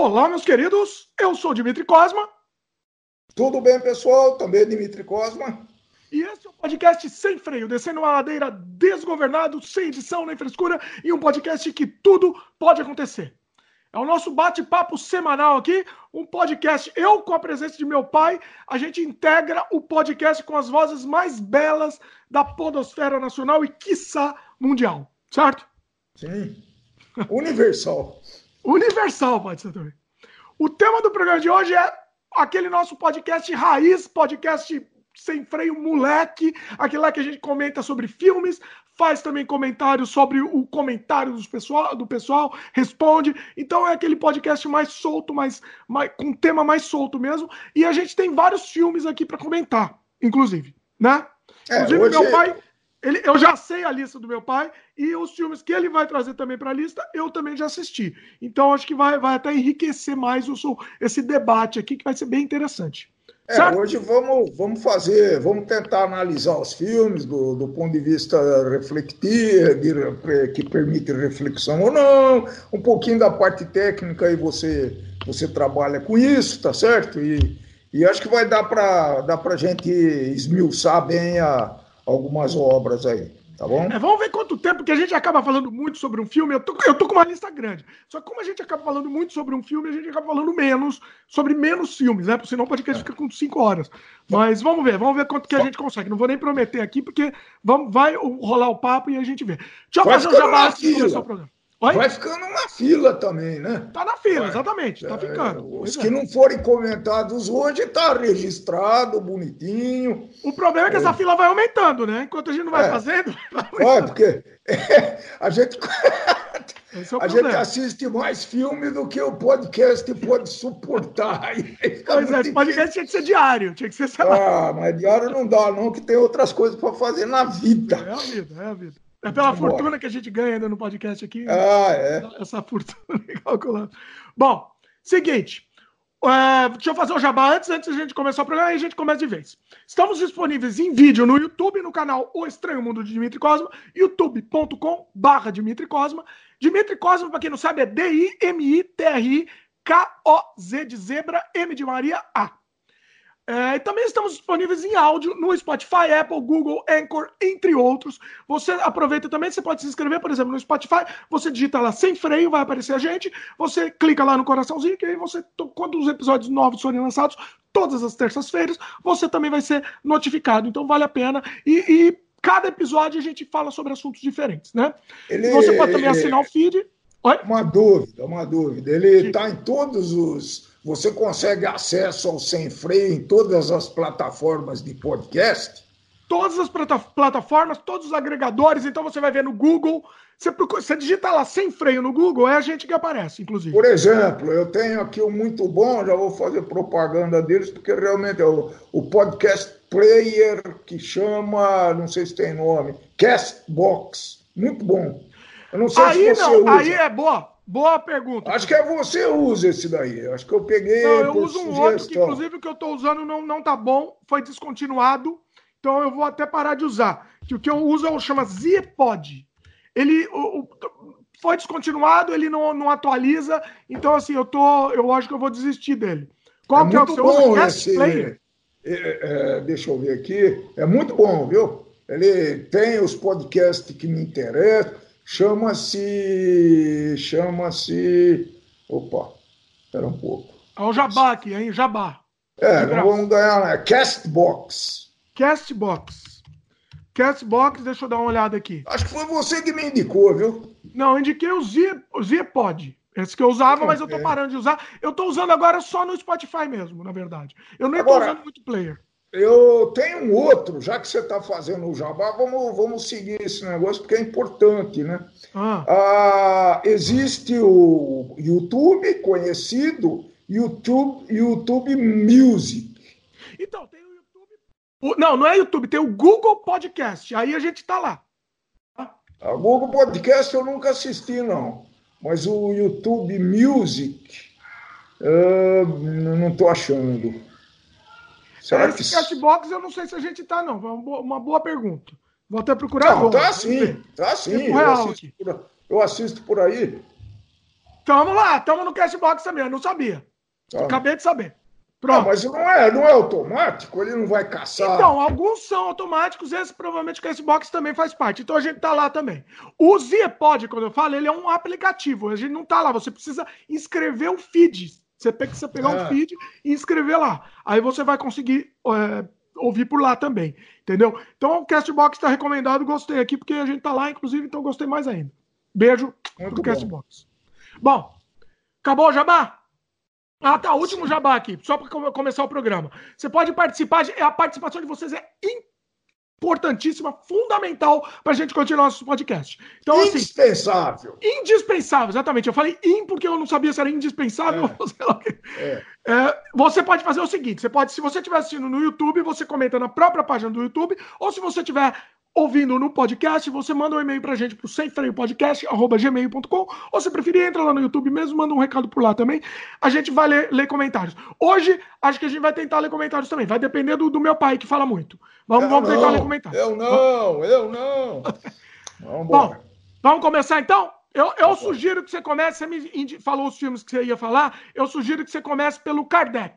Olá, meus queridos. Eu sou Dimitri Cosma. Tudo bem, pessoal? Também é Dimitri Cosma. E esse é o podcast sem freio, descendo uma ladeira desgovernado, sem edição nem frescura, e um podcast que tudo pode acontecer. É o nosso bate-papo semanal aqui, um podcast, eu com a presença de meu pai, a gente integra o podcast com as vozes mais belas da podosfera nacional e, quiçá, mundial, certo? Sim. Universal. Universal, pode ser também. O tema do programa de hoje é aquele nosso podcast raiz, podcast sem freio moleque, aquele lá que a gente comenta sobre filmes, faz também comentários sobre o comentário do pessoal, do pessoal, responde. Então é aquele podcast mais solto, mais, mais com tema mais solto mesmo. E a gente tem vários filmes aqui para comentar, inclusive, né? É, inclusive meu pai, ele, eu já sei a lista do meu pai e os filmes que ele vai trazer também para a lista, eu também já assisti. Então acho que vai, vai até enriquecer mais o, esse debate aqui, que vai ser bem interessante. É, hoje vamos, vamos fazer, vamos tentar analisar os filmes do, do ponto de vista reflectir, de, que permite reflexão ou não, um pouquinho da parte técnica aí você, você trabalha com isso, tá certo? E, e acho que vai dar para dar a gente esmiuçar bem a, algumas obras aí. Tá bom? É, vamos ver quanto tempo que a gente acaba falando muito sobre um filme. Eu tô, eu tô com uma lista grande. Só que como a gente acaba falando muito sobre um filme, a gente acaba falando menos sobre menos filmes, né? Porque senão o podcast é. fica com 5 horas. Mas vamos ver, vamos ver quanto que a gente consegue. Não vou nem prometer aqui, porque vamos, vai rolar o papo e a gente vê. Deixa eu fazer um jabá antes de começar o programa. Oi? Vai ficando na fila também, né? Tá na fila, Vai. exatamente. Tá é, ficando. Os que é. não forem comentados hoje tá registrado, bonitinho. O problema é que é. essa fila vai aumentando, né? Enquanto a gente não vai é. fazendo. Vai porque a gente. É a gente assiste mais filme do que o podcast pode suportar. Pois é, esse podcast tinha que ser diário, tinha que ser Ah, mas diário não dá, não, que tem outras coisas para fazer na vida. É a vida, é a vida. É pela fortuna que a gente ganha ainda no podcast aqui. Ah, é. Essa fortuna calculando. Bom, seguinte. Uh, deixa eu fazer o jabá antes, antes a gente começar o programa e a gente começa de vez. Estamos disponíveis em vídeo no YouTube, no canal O Estranho Mundo de Dimitri Cosma, youtube.com barra Dimitri Cosma. Dimitri Cosma, para quem não sabe, é D-I-M-I-T-R-I-K-O-Z de zebra, M de Maria, A. É, e também estamos disponíveis em áudio no Spotify, Apple, Google, Anchor, entre outros. Você aproveita também, você pode se inscrever, por exemplo, no Spotify, você digita lá sem freio, vai aparecer a gente, você clica lá no coraçãozinho, que aí você, quando os episódios novos forem lançados, todas as terças-feiras, você também vai ser notificado. Então vale a pena. E, e cada episódio a gente fala sobre assuntos diferentes, né? Ele, você pode também assinar o feed. Oi? Uma dúvida, uma dúvida. Ele está em todos os você consegue acesso ao Sem Freio em todas as plataformas de podcast? Todas as plataformas, todos os agregadores. Então você vai ver no Google. Você, procura, você digita lá Sem Freio no Google, é a gente que aparece, inclusive. Por exemplo, eu tenho aqui um muito bom, já vou fazer propaganda deles, porque realmente é o, o podcast player que chama, não sei se tem nome, Castbox. Muito bom. Eu não sei aí se você não, usa. Aí é boa. Boa pergunta. Acho que é você usa esse daí. Acho que eu peguei. Não, eu uso um sugestão. outro que, inclusive, o que eu estou usando não, não tá bom, foi descontinuado. Então eu vou até parar de usar. Que o que eu uso é o chama Zipod. Ele o, o, foi descontinuado, ele não, não atualiza. Então, assim, eu tô. Eu acho que eu vou desistir dele. Qual é que é o que você bom usa? Esse, Player? É, é, deixa eu ver aqui. É muito bom, viu? Ele tem os podcasts que me interessam Chama-se. Chama-se. Opa, espera um pouco. É o Jabá aqui, hein? Jabá. É, não vamos ganhar, né? Castbox. Castbox. Castbox, deixa eu dar uma olhada aqui. Acho que foi você que me indicou, viu? Não, eu indiquei o Z, o Zpod. Esse que eu usava, mas eu tô parando de usar. Eu tô usando agora só no Spotify mesmo, na verdade. Eu nem agora, tô usando muito player. Eu tenho um outro, já que você está fazendo o jabá, vamos, vamos seguir esse negócio porque é importante, né? Ah. Ah, existe o YouTube conhecido, YouTube, YouTube Music. Então, tem o YouTube. não, não é YouTube, tem o Google Podcast. Aí a gente está lá. A Google Podcast eu nunca assisti, não. Mas o YouTube Music, uh, não estou achando. Que... Cashbox eu não sei se a gente tá, não. Uma boa pergunta. Vou até procurar. Não, agora. tá sim, tá sim. Eu assisto, por, eu assisto, por, aí. Tamo lá, tamo no Cashbox também, eu não sabia. Tá. Acabei de saber. Não, Pronto. mas não é, não é automático, ele não vai caçar. Então, alguns são automáticos, esse provavelmente o Cashbox também faz parte. Então a gente tá lá também. O Ziepod, quando eu falo, ele é um aplicativo. A gente não tá lá, você precisa inscrever o feed. Você precisa pegar Ah. um feed e inscrever lá. Aí você vai conseguir é, ouvir por lá também. Entendeu? Então o Castbox está recomendado, gostei aqui, porque a gente tá lá, inclusive, então gostei mais ainda. Beijo Muito pro bom. Castbox. Bom, acabou o jabá? Ah, tá. Último jabá aqui, só para começar o programa. Você pode participar, de- a participação de vocês é importantíssima, fundamental para a gente continuar nosso podcast. Então, assim, Indispensável. indispensável, exatamente. Eu falei in porque eu não sabia se era indispensável É. ou sei lá o quê. É. É, você pode fazer o seguinte: você pode, se você estiver assistindo no YouTube, você comenta na própria página do YouTube, ou se você estiver ouvindo no podcast, você manda um e-mail pra gente pro semfreiopodcast.gmail.com, ou se preferir, entra lá no YouTube mesmo, manda um recado por lá também. A gente vai ler, ler comentários. Hoje, acho que a gente vai tentar ler comentários também. Vai depender do, do meu pai, que fala muito. Vamos, Eu vamos tentar não, ler comentários. Eu não, eu não. Vamos Bom, vamos começar então? Eu, eu sugiro que você comece, você me falou os filmes que você ia falar, eu sugiro que você comece pelo Kardec.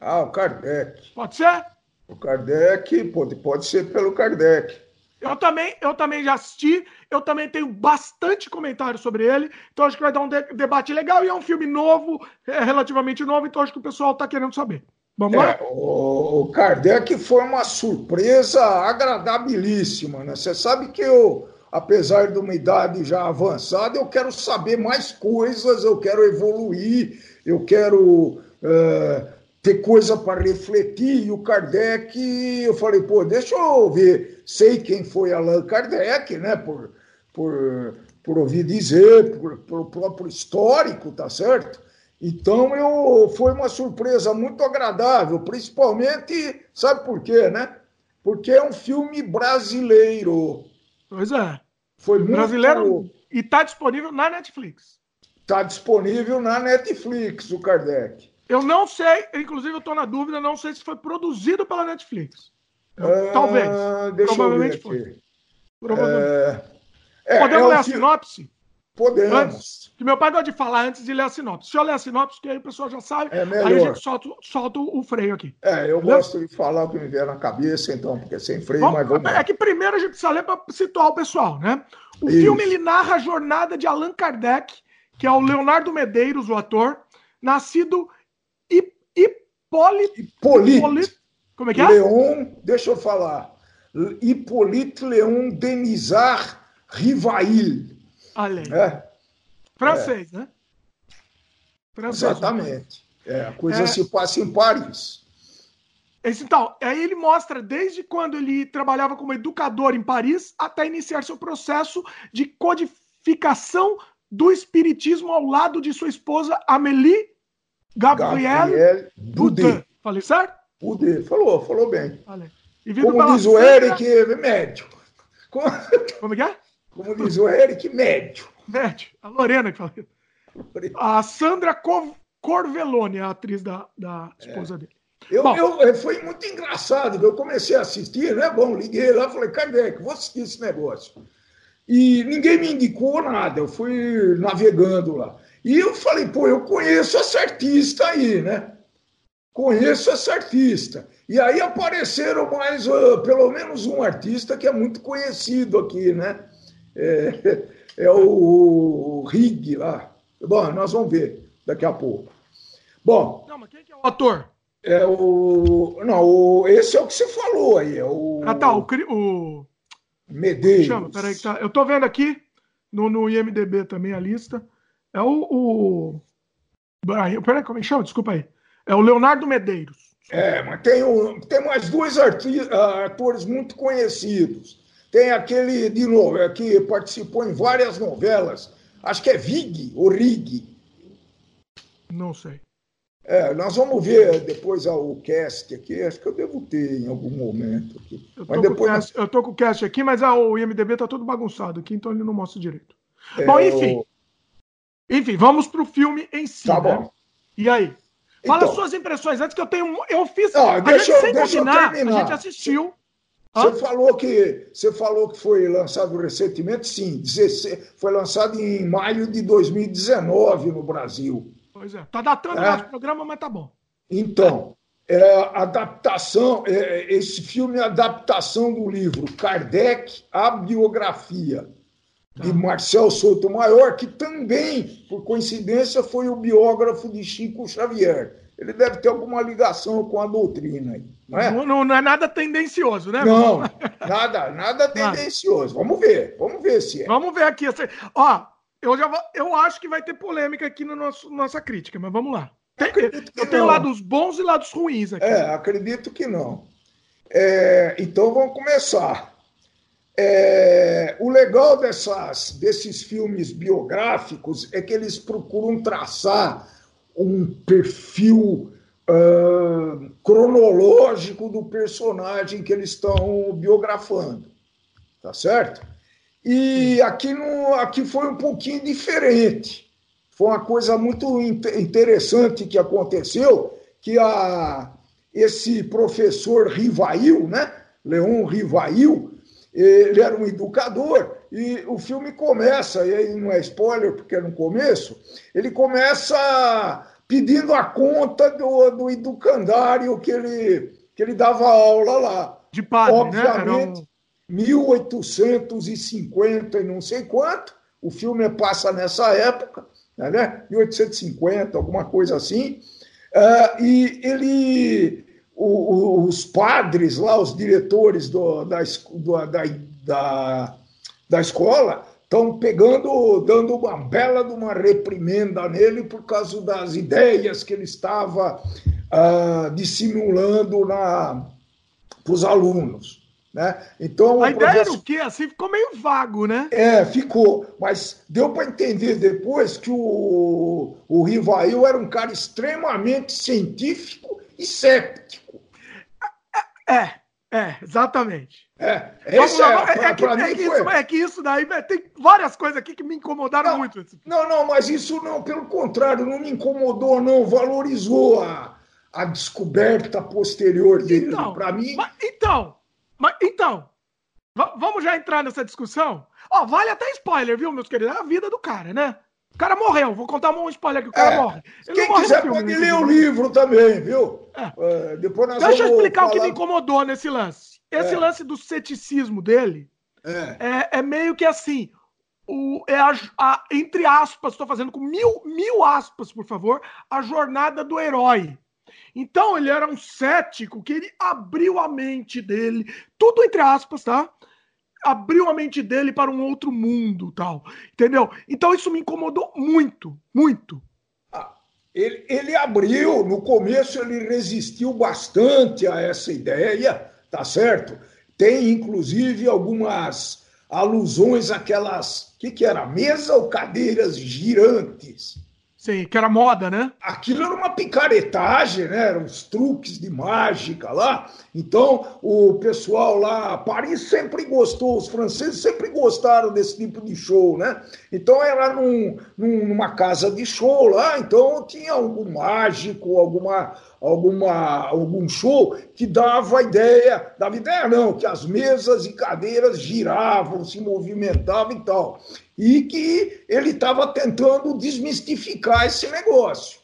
Ah, o Kardec. Pode ser? O Kardec, pode, pode ser pelo Kardec. Eu também, eu também já assisti, eu também tenho bastante comentário sobre ele, então acho que vai dar um de- debate legal e é um filme novo, é relativamente novo, então acho que o pessoal tá querendo saber. Vamos lá? É, o, o Kardec foi uma surpresa agradabilíssima, né? Você sabe que eu, apesar de uma idade já avançada, eu quero saber mais coisas, eu quero evoluir, eu quero é, ter coisa para refletir. E o Kardec, eu falei, pô, deixa eu ver. Sei quem foi Allan Kardec, né? Por, por, por ouvir dizer, por, por próprio histórico, tá certo? Então eu foi uma surpresa muito agradável, principalmente, sabe por quê, né? Porque é um filme brasileiro. Pois é. Foi muito Brasileiro e tá disponível na Netflix. Tá disponível na Netflix, o Kardec. Eu não sei, inclusive eu tô na dúvida, não sei se foi produzido pela Netflix. Eu- Ah, Talvez. Deixa Provavelmente eu ver aqui. Provavelmente. É, é, Podemos é ler a fi- sinopse? Podemos. Antes, que meu pai gosta de falar antes de ler a sinopse. Deixa eu ler a sinopse, que aí o pessoal já sabe. É aí a gente solta, solta o freio aqui. É, eu Beleza? gosto de falar o que me vier na cabeça, então, porque é sem freio, Vamos- mas vamos lá. é que primeiro a gente precisa ler para situar o pessoal, né? O Isso. filme ele narra a jornada de Allan Kardec, que é o Leonardo Medeiros, o ator, nascido Hipólito. Hipólito. Como é que é? Leon, deixa eu falar. Hipólito Leon Denisard Rivail. Olha aí. né? Francês, né? Francês. Exatamente. É, a coisa É. se passa em Paris. Esse, então, aí ele mostra desde quando ele trabalhava como educador em Paris até iniciar seu processo de codificação do espiritismo ao lado de sua esposa Amélie Gabriel Boudin. Boudet. Falei certo? Boudet. Falou, falou bem. Falei. E vindo Como diz o Eric, é médio. Como, Como que é? como diz o Eric, médio. Médio. A Lorena que falou. A Sandra Cor- Corvelone, a atriz da, da esposa dele. Eu, Bom. eu- é, foi muito engraçado, eu comecei a assistir, né? Bom, liguei lá, falei, Kardec, vou assistir esse negócio. E ninguém me indicou nada, eu fui navegando lá. E eu falei, pô, eu conheço essa artista aí, né? Conheço essa artista. E aí apareceram mais, ah, pelo menos um artista que é muito conhecido aqui, né? É, é o Rig lá. Bom, nós vamos ver daqui a pouco. Bom, Não, mas quem que é o ator? é o. Não, o, esse é o que você falou aí, é o. Ah, tá. O, o... Medeiros. Chama, peraí tá. Eu tô vendo aqui no, no IMDB também a lista. É o. o... Peraí, como é que chama? Desculpa aí. É o Leonardo Medeiros. É, mas tem, o, tem mais dois ah, atores muito conhecidos. Tem aquele de novo, é, que participou em várias novelas. Acho que é Vig ou Rig. Não sei. É, nós vamos ver depois o cast aqui. Acho que eu devo ter em algum momento aqui. Eu tô, Mas com, o depois. cast, eu tô com o cast aqui, mas ah, o IMDB tá todo bagunçado aqui, então ele não mostra direito. é, Bom, enfim. o- Enfim, vamos pro filme em si. Tá né? bom. E aí? Fala Então. suas impressões antes que eu tenho. Eu fiz. A deixa gente eu- sem deixa eu combinar, a terminar. gente assistiu. Você falou que você falou que foi lançado recentemente, sim, 16, foi lançado em maio de 2019 no Brasil. Pois é, tá datando é. o nosso programa, mas tá bom. Então, é, adaptação, é, esse filme é adaptação do livro Kardec, a biografia de. Marcel Souto Maior, que também, por coincidência, foi o biógrafo de Chico Xavier ele deve ter alguma ligação com a doutrina aí, não é? Não, não é nada tendencioso, né? Não, nada, nada tendencioso. Vamos ver, vamos ver se é. Vamos ver aqui. Ó, eu já vou, eu acho que vai ter polêmica aqui na no nosso, nossa crítica, mas vamos lá. Tem, eu tenho lados bons e lados ruins aqui. É, acredito que não. É, então vamos começar. É, o legal dessas, desses filmes biográficos é que eles procuram traçar um perfil uh, cronológico do personagem que eles estão biografando. Tá certo? E aqui, no, aqui foi um pouquinho diferente. Foi uma coisa muito interessante que aconteceu, que a, esse professor Rivail, né? Leon Rivail, ele era um educador e o filme começa, e aí não é spoiler porque é no começo, ele começa pedindo a conta do, do educandário que ele, que ele dava aula lá. De padre, Obviamente, né? Um... 1850 e não sei quanto, o filme passa nessa época, né? 1850, alguma coisa assim, uh, e ele, o, os padres lá, os diretores do, da, do, da, da da escola estão pegando, dando uma bela de uma reprimenda nele por causa das ideias que ele estava uh, dissimulando para os alunos. Né? Então, a ideia professor... era o quê? Assim ficou meio vago, né? É, ficou. Mas deu para entender depois que o, o Rivail era um cara extremamente científico e séptico. É, é, é exatamente. É, esse é, é, é, que, é, que isso, é que isso daí tem várias coisas aqui que me incomodaram não, muito. Não, não, mas isso não, pelo contrário, não me incomodou, não, valorizou a, a descoberta posterior dele. Então, para mim. Mas, então, mas, então, vamos já entrar nessa discussão? Ó, vale até spoiler, viu, meus queridos? É a vida do cara, né? O cara morreu. Vou contar um spoiler que o cara é, morre. Ele quem morre quiser pode ler o livro também, viu? É. Uh, depois nós Deixa eu explicar falar... o que me incomodou nesse lance. Esse é. lance do ceticismo dele é, é, é meio que assim. O, é a, a, entre aspas, estou fazendo com mil, mil aspas, por favor, a jornada do herói. Então ele era um cético que ele abriu a mente dele, tudo entre aspas, tá? Abriu a mente dele para um outro mundo, tal. Entendeu? Então isso me incomodou muito, muito. Ah, ele, ele abriu, no começo ele resistiu bastante a essa ideia, tá certo? Tem inclusive algumas alusões àquelas, que, que era? Mesa ou cadeiras girantes? Sim, que era moda, né? Aquilo era uma picaretagem, né? Eram truques de mágica lá. Então, o pessoal lá, Paris sempre gostou, os franceses sempre gostaram desse tipo de show, né? Então, era num, numa casa de show lá, então tinha algum mágico, alguma alguma, algum show que dava ideia, dava ideia não, que as mesas e cadeiras giravam, se movimentavam e tal. E que ele estava tentando desmistificar esse negócio.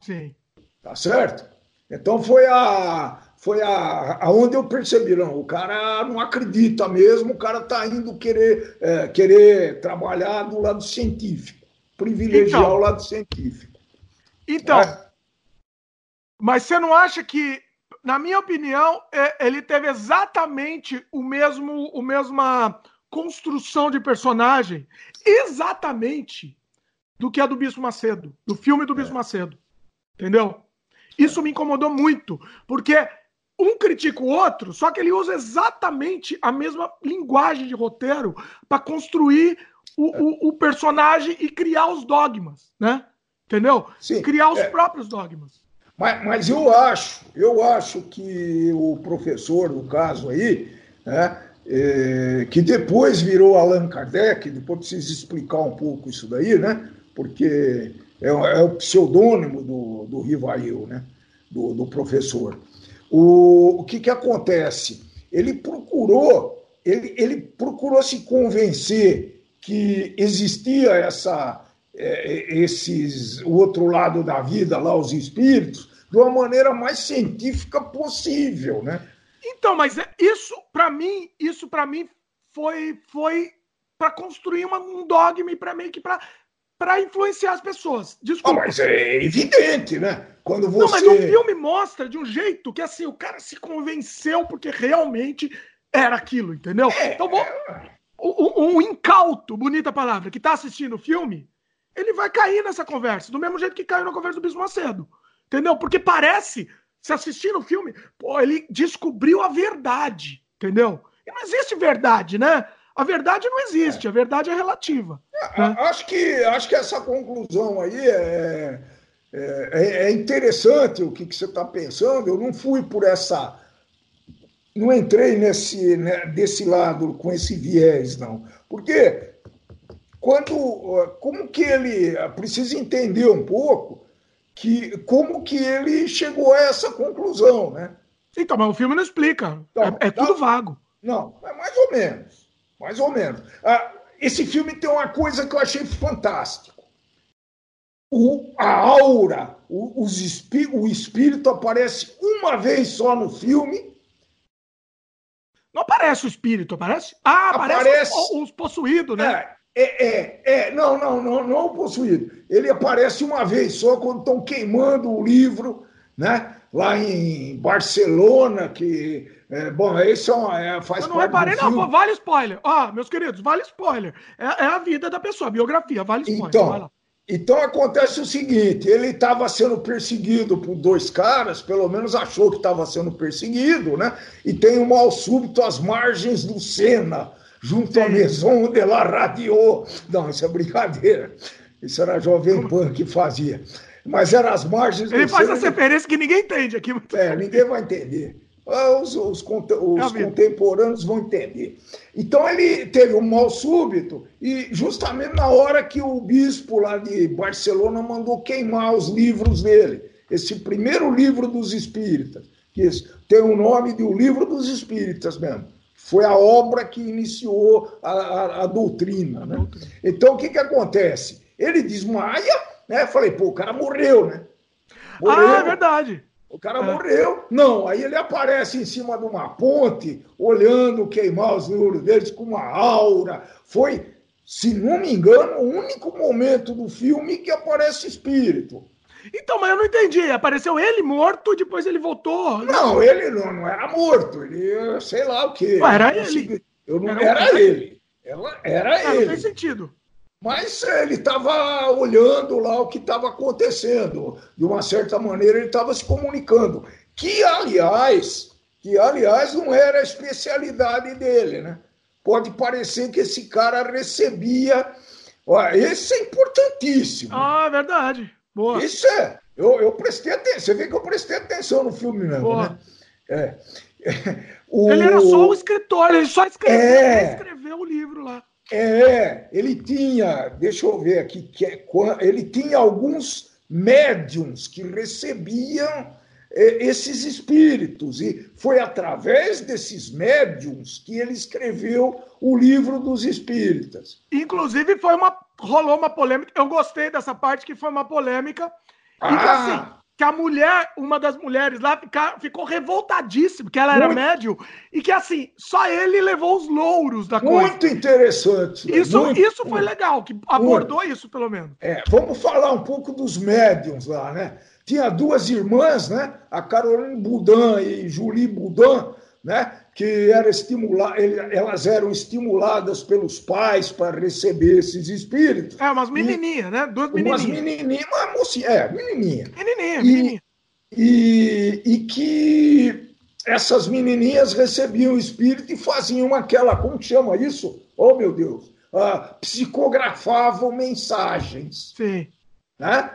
Sim. Tá certo? Então foi a foi a aonde eu percebi, não, o cara não acredita mesmo, o cara está indo querer é, querer trabalhar do lado científico, privilegiar então, o lado científico. Então, é. Mas você não acha que, na minha opinião, é, ele teve exatamente o mesmo, o mesma construção de personagem, exatamente do que a do Bispo Macedo, do filme do Bispo é. Macedo. Entendeu? Isso me incomodou muito, porque um critica o outro, só que ele usa exatamente a mesma linguagem de roteiro para construir o, o, o, personagem e criar os dogmas, né? Entendeu? Sim, criar os é. próprios dogmas. Mas, mas eu acho, eu acho que o professor, no caso aí, né, é, que depois virou Allan Kardec, depois preciso explicar um pouco isso daí, né? Porque é, é o pseudônimo do, do Rivail, né? Do, do professor. O, o que, que acontece? ele procurou, ele, ele procurou se convencer que existia essa, é, esses, o outro lado da vida, lá, os espíritos, de uma maneira mais científica possível, né? Então, mas é, isso, para mim, isso para mim foi, foi para construir uma, um dogma para meio que para para influenciar as pessoas. Desculpa. Ah, mas é evidente, né? Quando você. Não, mas o filme mostra de um jeito que assim, o cara se convenceu porque realmente era aquilo, entendeu? É, então, vou... um, um incauto, bonita palavra, que tá assistindo o filme, ele vai cair nessa conversa, do mesmo jeito que caiu na conversa do Bispo Macedo. Entendeu? Porque parece, se assistindo o filme, pô, ele descobriu a verdade, entendeu? E não existe verdade, né? A verdade não existe, é. a verdade é relativa. É, né? Acho, que, acho que essa conclusão aí é, é, é, é interessante o que, que você está pensando. Eu não fui por essa. Não entrei nesse, né, desse lado com esse viés, não. Porque quando. Como que ele. Precisa entender um pouco que, como que ele chegou a essa conclusão, né? Então, mas o filme não explica. Então, é, é tudo tá... vago. Não, é mais ou menos. Mais ou menos. Ah, esse filme tem uma coisa que eu achei fantástico. O, a aura, o, os espí, o espírito aparece uma vez só no filme. Não aparece o espírito, aparece? Ah, aparece, aparece os, os possuídos, né? É, é, é, é, não, não, não, não o possuído. Ele aparece uma vez só quando estão queimando o livro, né? Lá em Barcelona, que é, bom, esse é, uma, é faz Eu não reparei, não, pô, vale spoiler. Ó, meus queridos, vale spoiler. É, é, a vida da pessoa, a biografia, vale spoiler. Então, então acontece o seguinte: ele estava sendo perseguido por dois caras, pelo menos achou que estava sendo perseguido, né? E tem um mal súbito às margens do Sena, junto à Maison de la Radio. Não, isso é brincadeira. Isso era a Jovem Pan que fazia. Mas era as margens faz. Ele faz essa referência que ninguém entende aqui. É, ninguém vai entender. Ah, os, os, os contemporâneos vão entender. Então ele teve um mal súbito e justamente na hora que o bispo lá de Barcelona mandou queimar os livros dele, esse primeiro livro dos espíritas, que tem o nome de o livro dos espíritas mesmo. Foi a obra que iniciou a, a, a doutrina. Né? Então o que, que acontece? Ele desmaia, né? Falei, pô, o cara morreu, né? Morreu. Ah, é verdade. O cara é. morreu. Não, aí ele aparece em cima de uma ponte, olhando queimar os livros deles com uma aura. Foi, se não me engano, o único momento do filme que aparece espírito. Então, mas eu não entendi. Apareceu ele morto, depois ele voltou. Não, ele não, não era morto. Ele, sei lá o quê. Ué, era ele. Eu não, era, era ele. Ela, era ah, ele. Não tem sentido. Mas ele estava olhando lá o que estava acontecendo. De uma certa maneira, ele estava se comunicando. Que, aliás, que, aliás, não era a especialidade dele, né? Pode parecer que esse cara recebia. Olha, esse é importantíssimo. Ah, é verdade. Boa. Isso é. Eu, eu prestei atenção. Você vê que eu prestei atenção no filme mesmo, Boa. né? É. O... Ele era só o escritor, ele só escreveu, é... escreveu o livro lá. É, ele tinha, deixa eu ver aqui, que é, ele tinha alguns médiums que recebiam é, esses espíritos, e foi através desses médiums que ele escreveu o livro dos espíritas. Inclusive, foi uma, rolou uma polêmica, eu gostei dessa parte que foi uma polêmica, ah. e que assim, que a mulher, uma das mulheres lá, fica, ficou revoltadíssima, que ela era muito, médio, e que assim, só ele levou os louros da coisa. Muito interessante. Isso, muito, isso foi legal, que abordou isso, pelo menos. É, vamos falar um pouco dos médiums lá, né? Tinha duas irmãs, né? A Caroline Boudin e Julie Boudin, né? Que era estimular, elas eram estimuladas pelos pais para receber esses espíritos. É, umas menininhas, né? Duas menininhas. Umas menininhas, uma mocinha, é, menininha. Menininha, menininha. E, e, que essas menininhas recebiam o espírito e faziam aquela, como chama isso? Oh, meu Deus! Uh, psicografavam mensagens. Sim. Né?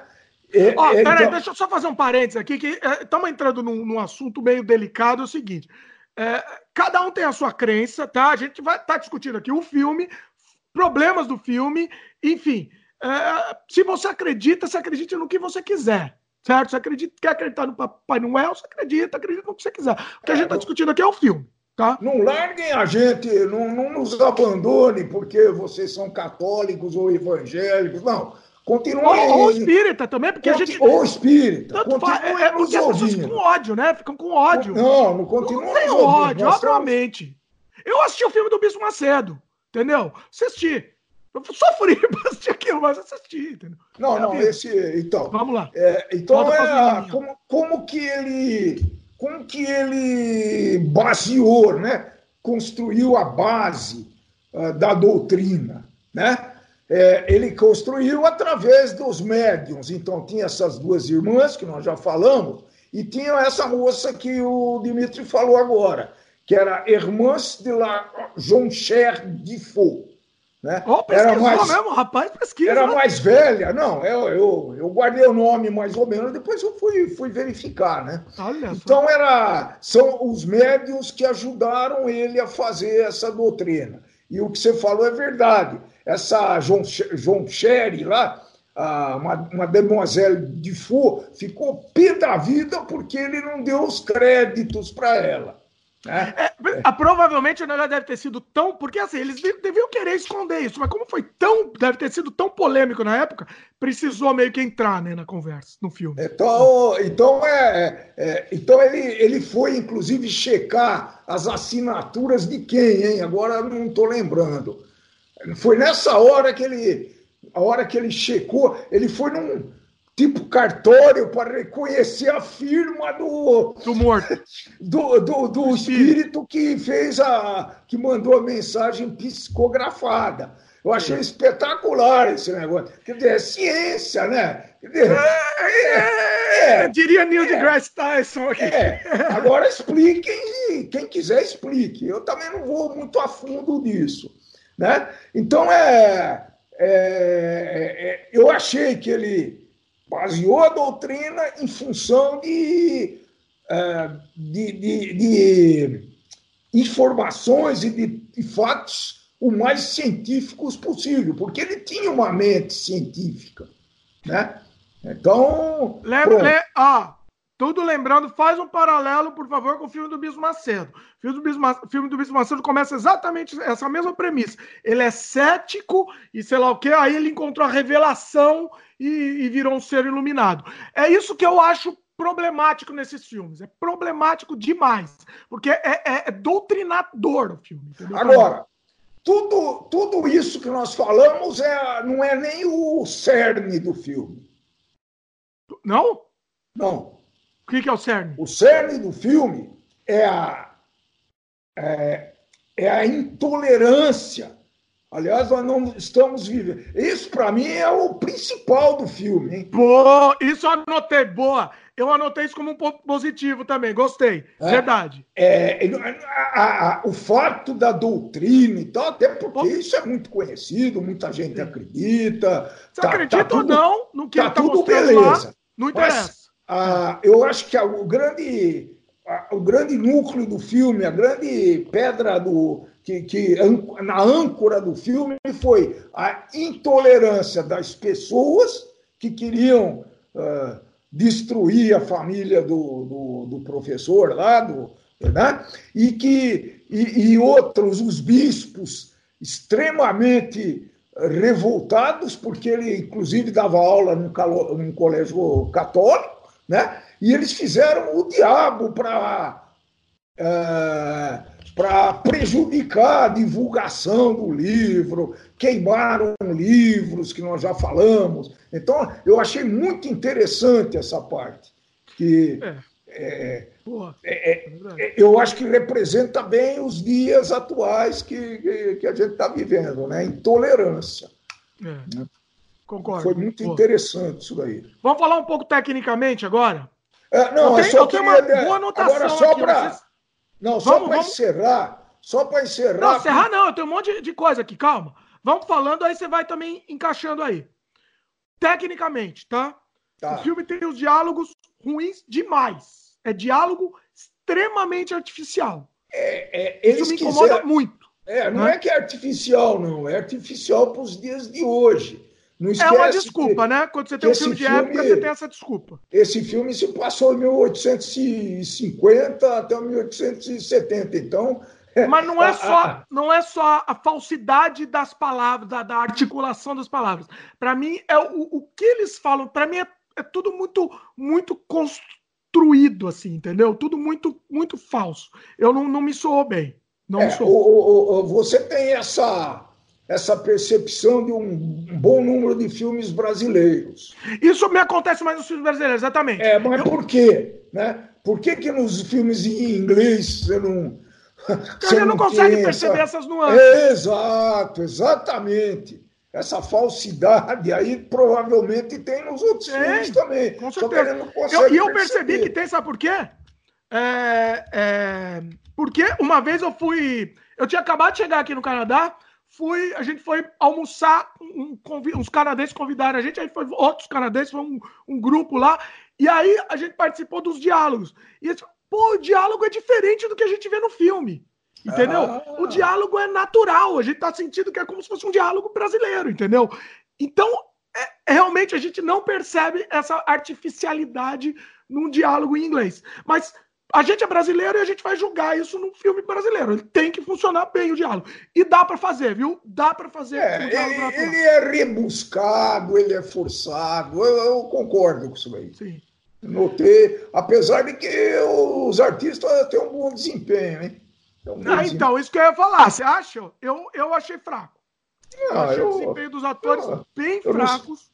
É, oh, é, peraí, então... deixa eu só fazer um parênteses aqui, que estamos é, entrando num, num assunto meio delicado, é o seguinte. É, cada um tem a sua crença, tá? A gente vai estar tá discutindo aqui o filme, problemas do filme, enfim. É, se você acredita, você acredita no que você quiser, certo? Você acredita, quer acreditar no Papai Noel, você acredita, acredita no que você quiser. O que a gente está discutindo aqui é o filme, Tá? Não larguem a gente, não, não nos abandone porque vocês são católicos ou evangélicos. Não. Continuem. Ou, ou espírita também, porque Conti a gente. Ou espírita. É, é porque as pessoas ficam com ódio, né? Ficam com ódio. Não, não continuam. Não tem ódio, obviamente. Eu assisti o filme do Bispo Macedo, entendeu? Assisti. Eu sofri pra assistir aquilo, mas assisti, entendeu? Não, é não, esse. Então. Vamos lá. É, então, é, como, como que ele com que ele baseou, né? construiu a base uh, da doutrina. Né? É, ele construiu através dos médiums. Então, tinha essas duas irmãs, que nós já falamos, e tinha essa moça que o Dimitri falou agora, que era Hermance de la Jonchère de Faux. Né? Oh, era mais, mesmo, rapaz, pesquisa. Era mais velha, não, eu, eu, eu guardei o nome mais ou menos, depois eu fui, fui verificar, né? Olha então era, são os médios que ajudaram ele a fazer essa doutrina. E o que você falou é verdade. Essa João, João Sherry lá, uma, uma demoiselle de Fou, ficou pé da vida porque ele não deu os créditos para ela. É, é, é. provavelmente o negócio deve ter sido tão. Porque assim, eles deviam querer esconder isso, mas como foi tão. Deve ter sido tão polêmico na época, precisou meio que entrar né, na conversa, no filme. Então, então, é, é, então ele, ele foi, inclusive, checar as assinaturas de quem, hein? Agora não estou lembrando. Foi nessa hora que ele. A hora que ele checou, ele foi num tipo cartório para reconhecer a firma do do morto. do, do, do espírito. que fez a que mandou a mensagem psicografada. Eu achei espetacular esse negócio. Quer dizer é ciência né? Dizer, é, é, é, diria Neil é, deGrasse Tyson aqui. É. agora expliquem quem quiser explique. Eu também não vou muito a fundo disso né então é, é, é eu achei que ele baseou a doutrina em função de, é, de, de, de informações e de, fatos o mais científicos possível, porque ele tinha uma mente científica, né? Então, lembra, ah, tudo lembrando, faz um paralelo, por favor, com o filme do Bispo Macedo. O filme do Bispo, filme do Bispo Macedo começa exatamente essa mesma premissa. Ele é cético e sei lá o que, aí ele encontrou a revelação e, e virou um ser iluminado. É isso que eu acho problemático nesses filmes. É problemático demais. Porque é, é, é doutrinador o filme. Entendeu? Agora, tudo, tudo isso que nós falamos é, não é nem o cerne do filme. Não? Não. O que, que é o cerne? O cerne do filme é a, é, é a intolerância Aliás, nós não estamos vivendo. Isso, para mim, é o principal do filme, hein? Boa, isso eu anotei, boa. Eu anotei isso como um ponto positivo também, gostei. É, Verdade. É, a, a, o fato da doutrina e tal, até porque isso é muito conhecido, muita gente acredita. Você tá, acredita tá ou não no que tá ele tá tudo beleza. Lá, não interessa. Mas, a, eu acho que o grande, o grande núcleo do filme, a grande pedra do que, que na âncora do filme foi a intolerância das pessoas que queriam uh, destruir a família do, do, do, professor lá, do, né? e que e, e outros, os bispos, extremamente revoltados, porque ele, inclusive, dava aula num, calo, num colégio católico, né? e eles fizeram o diabo para. Eh, para prejudicar a divulgação do livro, queimaram livros que nós já falamos. Então, eu achei muito interessante essa parte, que é. É, é, é, é eu acho que representa bem os dias atuais que, que a gente está vivendo, né? Intolerância. É. Né? Concordo. Foi muito interessante isso daí. Vamos falar um pouco tecnicamente agora? não, eu, tenho, é só eu tenho uma boa anotação agora só para não, só para encerrar. Só para encerrar. Não, encerrar não, eu tenho um monte de coisa aqui, calma. Vamos falando, aí você vai também encaixando aí. Tecnicamente, tá? tá? O filme tem os diálogos ruins demais. É diálogo extremamente artificial. É, é, Isso me incomoda quiser... muito. É, não né? é que é artificial, não. É artificial para os dias de hoje. É uma desculpa, que, né? Quando você tem um filme de filme, época, você tem essa desculpa. Esse filme se passou em 1850 até 1870, então. Mas não é só, não é só a falsidade das palavras, da, da articulação das palavras. Para mim, é o, o que eles falam. Para mim, é, é tudo muito, muito construído, assim, entendeu? Tudo muito, muito falso. Eu não, não me soou bem. Não é. O, o, você tem essa essa percepção de um bom número de filmes brasileiros. Isso me acontece mais nos filmes brasileiros, exatamente. É, mas Eu... por quê? Né? Por que, que nos filmes em inglês você não. Você não, não consegue perceber essa... essas nuances. Exato, exatamente. Essa falsidade aí provavelmente tem nos outros tem, filmes também. Com certeza. E eu, eu percebi que tem, sabe por quê? É, é, porque uma vez eu fui. Eu tinha acabado de chegar aqui no Canadá fui, a gente foi almoçar, um, uns canadenses convidaram a gente, aí foi outros canadenses, foi um, um grupo lá, e aí a gente participou dos diálogos. E eles, pô, o diálogo é diferente do que a gente vê no filme. Entendeu? Ah. O diálogo é natural, a gente tá sentindo que é como se fosse um diálogo brasileiro, entendeu? Então, é, realmente a gente não percebe essa artificialidade num diálogo em inglês. Mas a gente é brasileiro e a gente vai julgar isso num filme brasileiro. Ele tem que funcionar bem o diálogo. E dá para fazer, viu? Dá para fazer. É, ele, ele, é rebuscado, ele é forçado. Eu, eu, concordo com isso aí. Sim. Notei, apesar de que os artistas têm um bom desempenho, hein? Um bom ah, desempenho. então, isso que eu ia falar. Você acha? Eu, eu achei fraco. eu achei eu, o desempenho dos atores ah, bem fracos.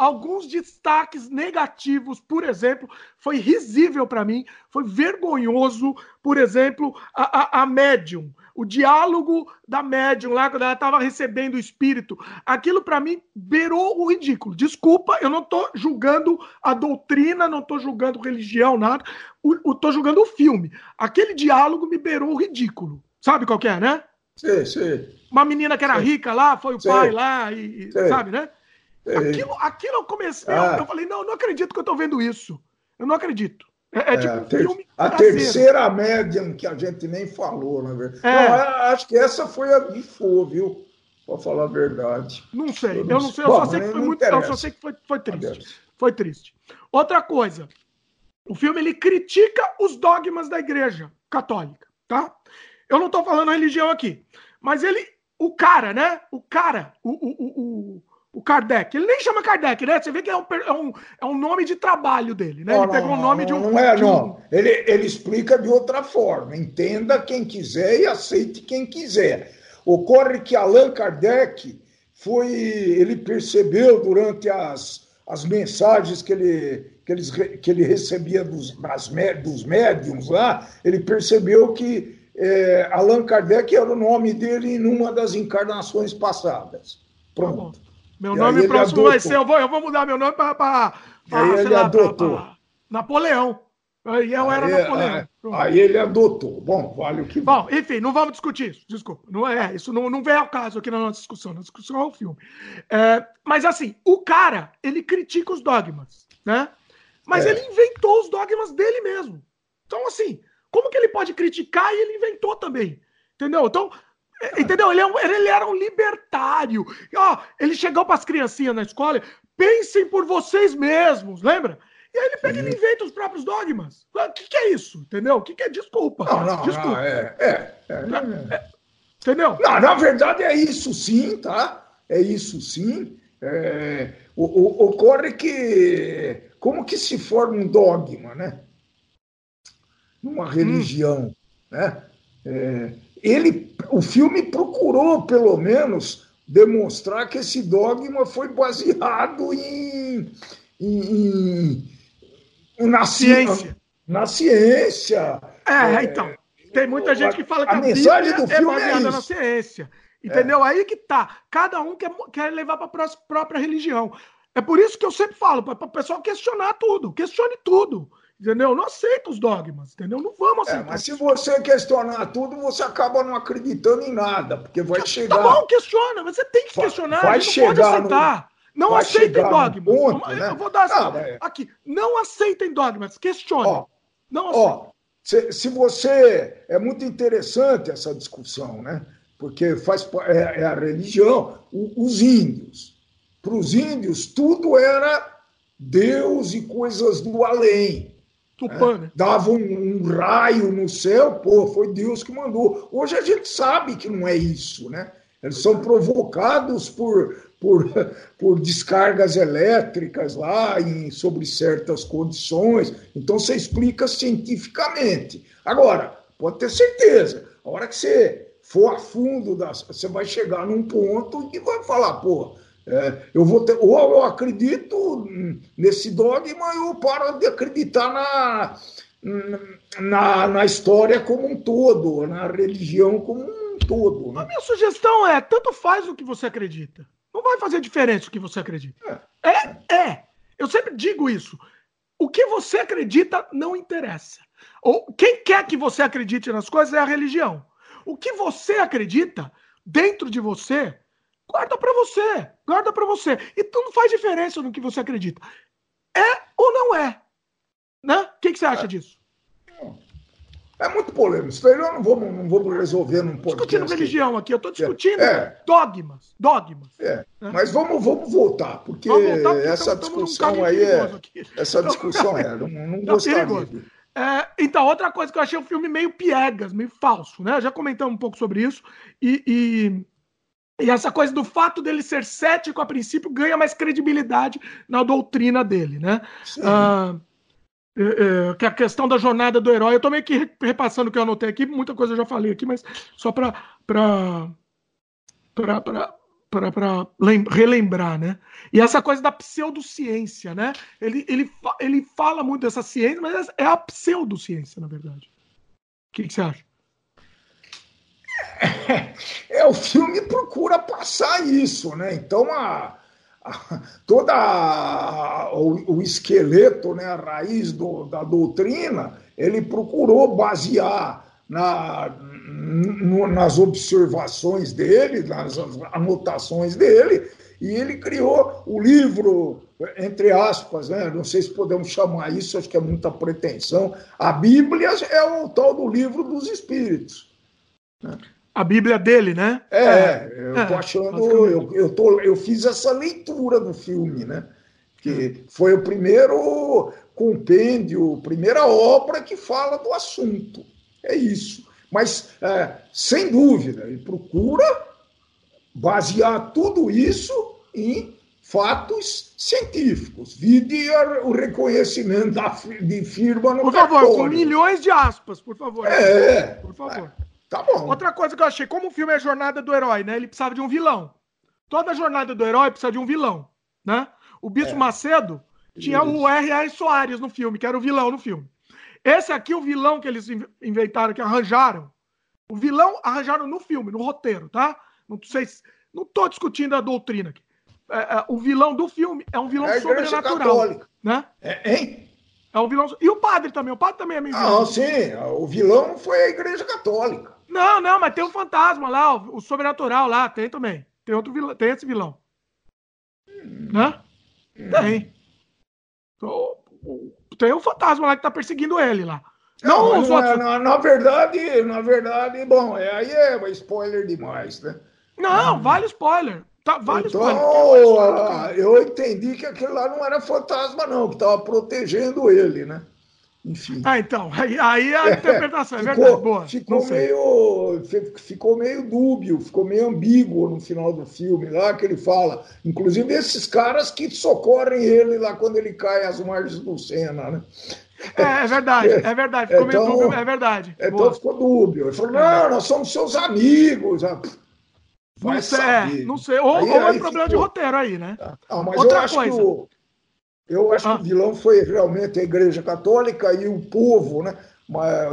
Alguns destaques negativos, por exemplo, foi risível para mim, foi vergonhoso. Por exemplo, a, a, a médium, o diálogo da médium lá, quando ela estava recebendo o espírito, aquilo para mim beirou o ridículo. Desculpa, eu não estou julgando a doutrina, não estou julgando religião, nada, estou julgando o filme. Aquele diálogo me beirou o ridículo. Sabe qual que é, né? Sim, sim. Uma menina que era sim. rica lá, foi o sim. pai lá, e, sabe, né? Aquilo, aquilo eu comecei, ah. eu falei, não, eu não acredito que eu estou vendo isso. Eu não acredito. É, é, tipo um ter, A terceira médium que a gente nem falou, na verdade. É. Não, acho que essa foi a Bifô, viu? Para falar a verdade. Não sei, eu não, eu não sei, eu só sei que foi muito. Eu só sei que foi, foi triste. Foi triste. Outra coisa, o filme ele critica os dogmas da igreja católica, tá? Eu não estou falando religião aqui, mas ele, o cara, né? O cara, o, o, o, o Kardec. Ele nem chama Kardec, né? Você vê que é um, é um, é um nome de trabalho dele, né? Não, ele pegou o nome de um. Não é, não. Ele, ele explica de outra forma. Entenda quem quiser e aceite quem quiser. Ocorre que Allan Kardec foi. Ele percebeu durante as, as mensagens que ele, que, eles, que ele recebia dos, das, dos médiums lá, ele percebeu que é, Allan Kardec era o nome dele em uma das encarnações passadas. Pronto. Tá meu nome próximo vai ser. Eu vou, eu vou mudar meu nome para. Aí ele lá, adotou. Pra, pra Napoleão. Aí eu era aí, Napoleão. Aí ele adotou. Bom, vale o que. Bom, enfim, não vamos discutir isso. Desculpa. Não é, isso não, não vem ao caso aqui na nossa discussão. Na discussão é o filme. É, mas assim, o cara, ele critica os dogmas, né? Mas é. ele inventou os dogmas dele mesmo. Então, assim, como que ele pode criticar e ele inventou também? Entendeu? Então, Entendeu? Ele, é um, ele era um libertário. Ó, ele chegou para as criancinhas na escola, pensem por vocês mesmos, lembra? E aí ele pega e inventa os próprios dogmas. O que, que é isso? Entendeu? O que, que é desculpa? Não, não, desculpa. Não, é, é, é, é, Entendeu? Não, na verdade é isso sim, tá? É isso sim. É, o, o, ocorre que como que se forma um dogma, né? Numa religião, hum. né? É, ele, o filme procurou, pelo menos, demonstrar que esse dogma foi baseado em, em, em na ciência. Na ciência. É, é então. Tem muita gente que fala que a, a mensagem do é filme é baseada é na ciência. Entendeu? É. Aí que tá. Cada um quer, quer levar para a própria religião. É por isso que eu sempre falo, para o pessoal questionar tudo. Questione tudo. Entendeu? Não aceita os dogmas, entendeu? Não vamos é, aceitar. É, mas se você questionar tudo, você acaba não acreditando em nada, porque vai tá chegar. Tá bom, questiona, mas você tem que questionar, vai, vai chegar não pode aceitar. No... Não aceitem dogmas. Ponto, né? Eu vou dar assim, ah, mas... aqui. Não aceitem dogmas, questione. Ó, não ó, se, se, você. É muito interessante essa discussão, né? Porque faz, é, é a religião, o, os índios. para os índios, tudo era Deus e coisas do além. Tupã, é, né? Dava um, um, raio no céu, pô, foi Deus que mandou. Hoje a gente sabe que não é isso, né? Eles são provocados por, por, por descargas elétricas lá em, sobre certas condições. Então você explica cientificamente. Agora, pode ter certeza, a hora que você for a fundo, das, você vai chegar num ponto e vai falar, pô, é, eu vou ter, ou eu acredito nesse dogma, ou eu paro de acreditar na, na, na história como um todo, na religião como um todo. Né? A minha sugestão é: tanto faz o que você acredita. Não vai fazer diferença o que você acredita. É. é, é. Eu sempre digo isso. O que você acredita não interessa. Ou quem quer que você acredite nas coisas é a religião. O que você acredita dentro de você Guarda para você, guarda para você. Então não faz diferença no que você acredita. É ou não é? Né? O que, que você acha é. disso? É muito polêmico. Isso eu não vou, não vou resolver num podcast. Discutindo religião aqui, eu estou discutindo é. dogmas. Dogmas. É. Né? Mas vamos, vamos voltar, porque, vamos voltar porque essa discussão aí é. Essa discussão é. Não, não gostaria. É, então, outra coisa que eu achei o filme meio piegas, meio falso, né? Já comentamos um pouco sobre isso. E, e e essa coisa do fato dele ser cético a princípio ganha mais credibilidade na doutrina dele, né? Ah, é, é, que a questão da jornada do herói, eu tô meio que repassando o que eu anotei aqui, muita coisa eu já falei aqui, mas só para para relembrar, né? E essa coisa da pseudociência, né? Ele, ele, ele fala muito dessa ciência, mas é a pseudociência, na verdade. O que, que você acha? É, o filme procura passar isso, né? Então a, a toda a, o, o, esqueleto, né, a raiz do, da doutrina, ele procurou basear na, no, nas observações dele, nas anotações dele, e ele criou o livro, entre aspas, né? não sei se podemos chamar isso, acho que é muita pretensão. A Bíblia é o tal do livro dos Espíritos. A Bíblia dele, né? É, é eu tô é, achando. Eu, eu, tô, eu fiz essa leitura do filme, né? Que foi o primeiro compêndio, primeira obra que fala do assunto. É isso. Mas, é, sem dúvida, ele procura basear tudo isso em fatos científicos. Vide o reconhecimento da, de firma no Por favor, com milhões de aspas, por favor. É. Por favor. Tá bom. Outra coisa que eu achei, como o filme é a jornada do herói, né? Ele precisava de um vilão. Toda jornada do herói precisa de um vilão, né? O Bispo é. Macedo tinha o R.R. Soares no filme, que era o vilão no filme. Esse aqui, o vilão que eles inventaram, que arranjaram, o vilão arranjaram no filme, no roteiro, tá? Não sei, não tô discutindo a doutrina aqui. É, é, o vilão do filme é um vilão é sobrenatural, católica. né? É, hein? É um vilão. E o padre também. O padre também é meio vilão. Não, sim. O vilão foi a Igreja Católica. Não, não, mas tem um fantasma lá, o, o sobrenatural lá, tem também. Tem outro vilão, tem esse vilão. Né? Tem. Então, tem um fantasma lá que tá perseguindo ele lá. Não, não, os outros... na, na, verdade, na verdade, bom, é, aí é spoiler demais, né? Não, hum. vale spoiler. Tá, vale então, spoiler. eu entendi que aquele lá não era fantasma, não, que estava protegendo ele, né? Enfim. Ah, então, aí, aí a interpretação é, é ficou, verdade, boa. Ficou meio, ficou meio dúbio, ficou meio ambíguo no final do filme, lá que ele fala. Inclusive esses caras que socorrem ele lá quando ele cai às margens do Sena, né? É, é verdade, é verdade, ficou então, meio dúbio, é verdade. Então boa. ficou dúbio. Ele falou, não, nós somos seus amigos. Vai não sei, não sei. Ou, aí, ou é problema ficou... de roteiro aí, né? Ah, mas Outra eu acho coisa. que o eu acho ah. que o vilão foi realmente a Igreja Católica e o povo, né?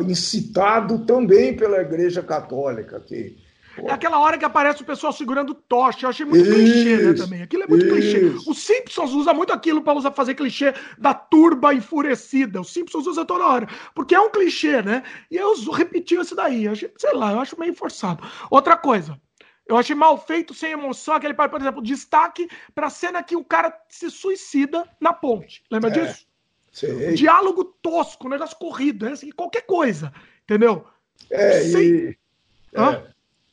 incitado também pela Igreja Católica. Que, é aquela hora que aparece o pessoal segurando tocha. Eu achei muito isso, clichê, né, também. Aquilo é muito isso. clichê. O Simpsons usa muito aquilo para fazer clichê da turba enfurecida. O Simpsons usa toda hora. Porque é um clichê, né? E eu repeti isso daí. Eu achei, sei lá, eu acho meio forçado. Outra coisa. Eu achei mal feito, sem emoção, aquele, por exemplo, destaque para a cena que o cara se suicida na ponte. Lembra é, disso? Sei. Diálogo tosco, negócio corrido, é assim, qualquer coisa, entendeu? É, sem... e... É,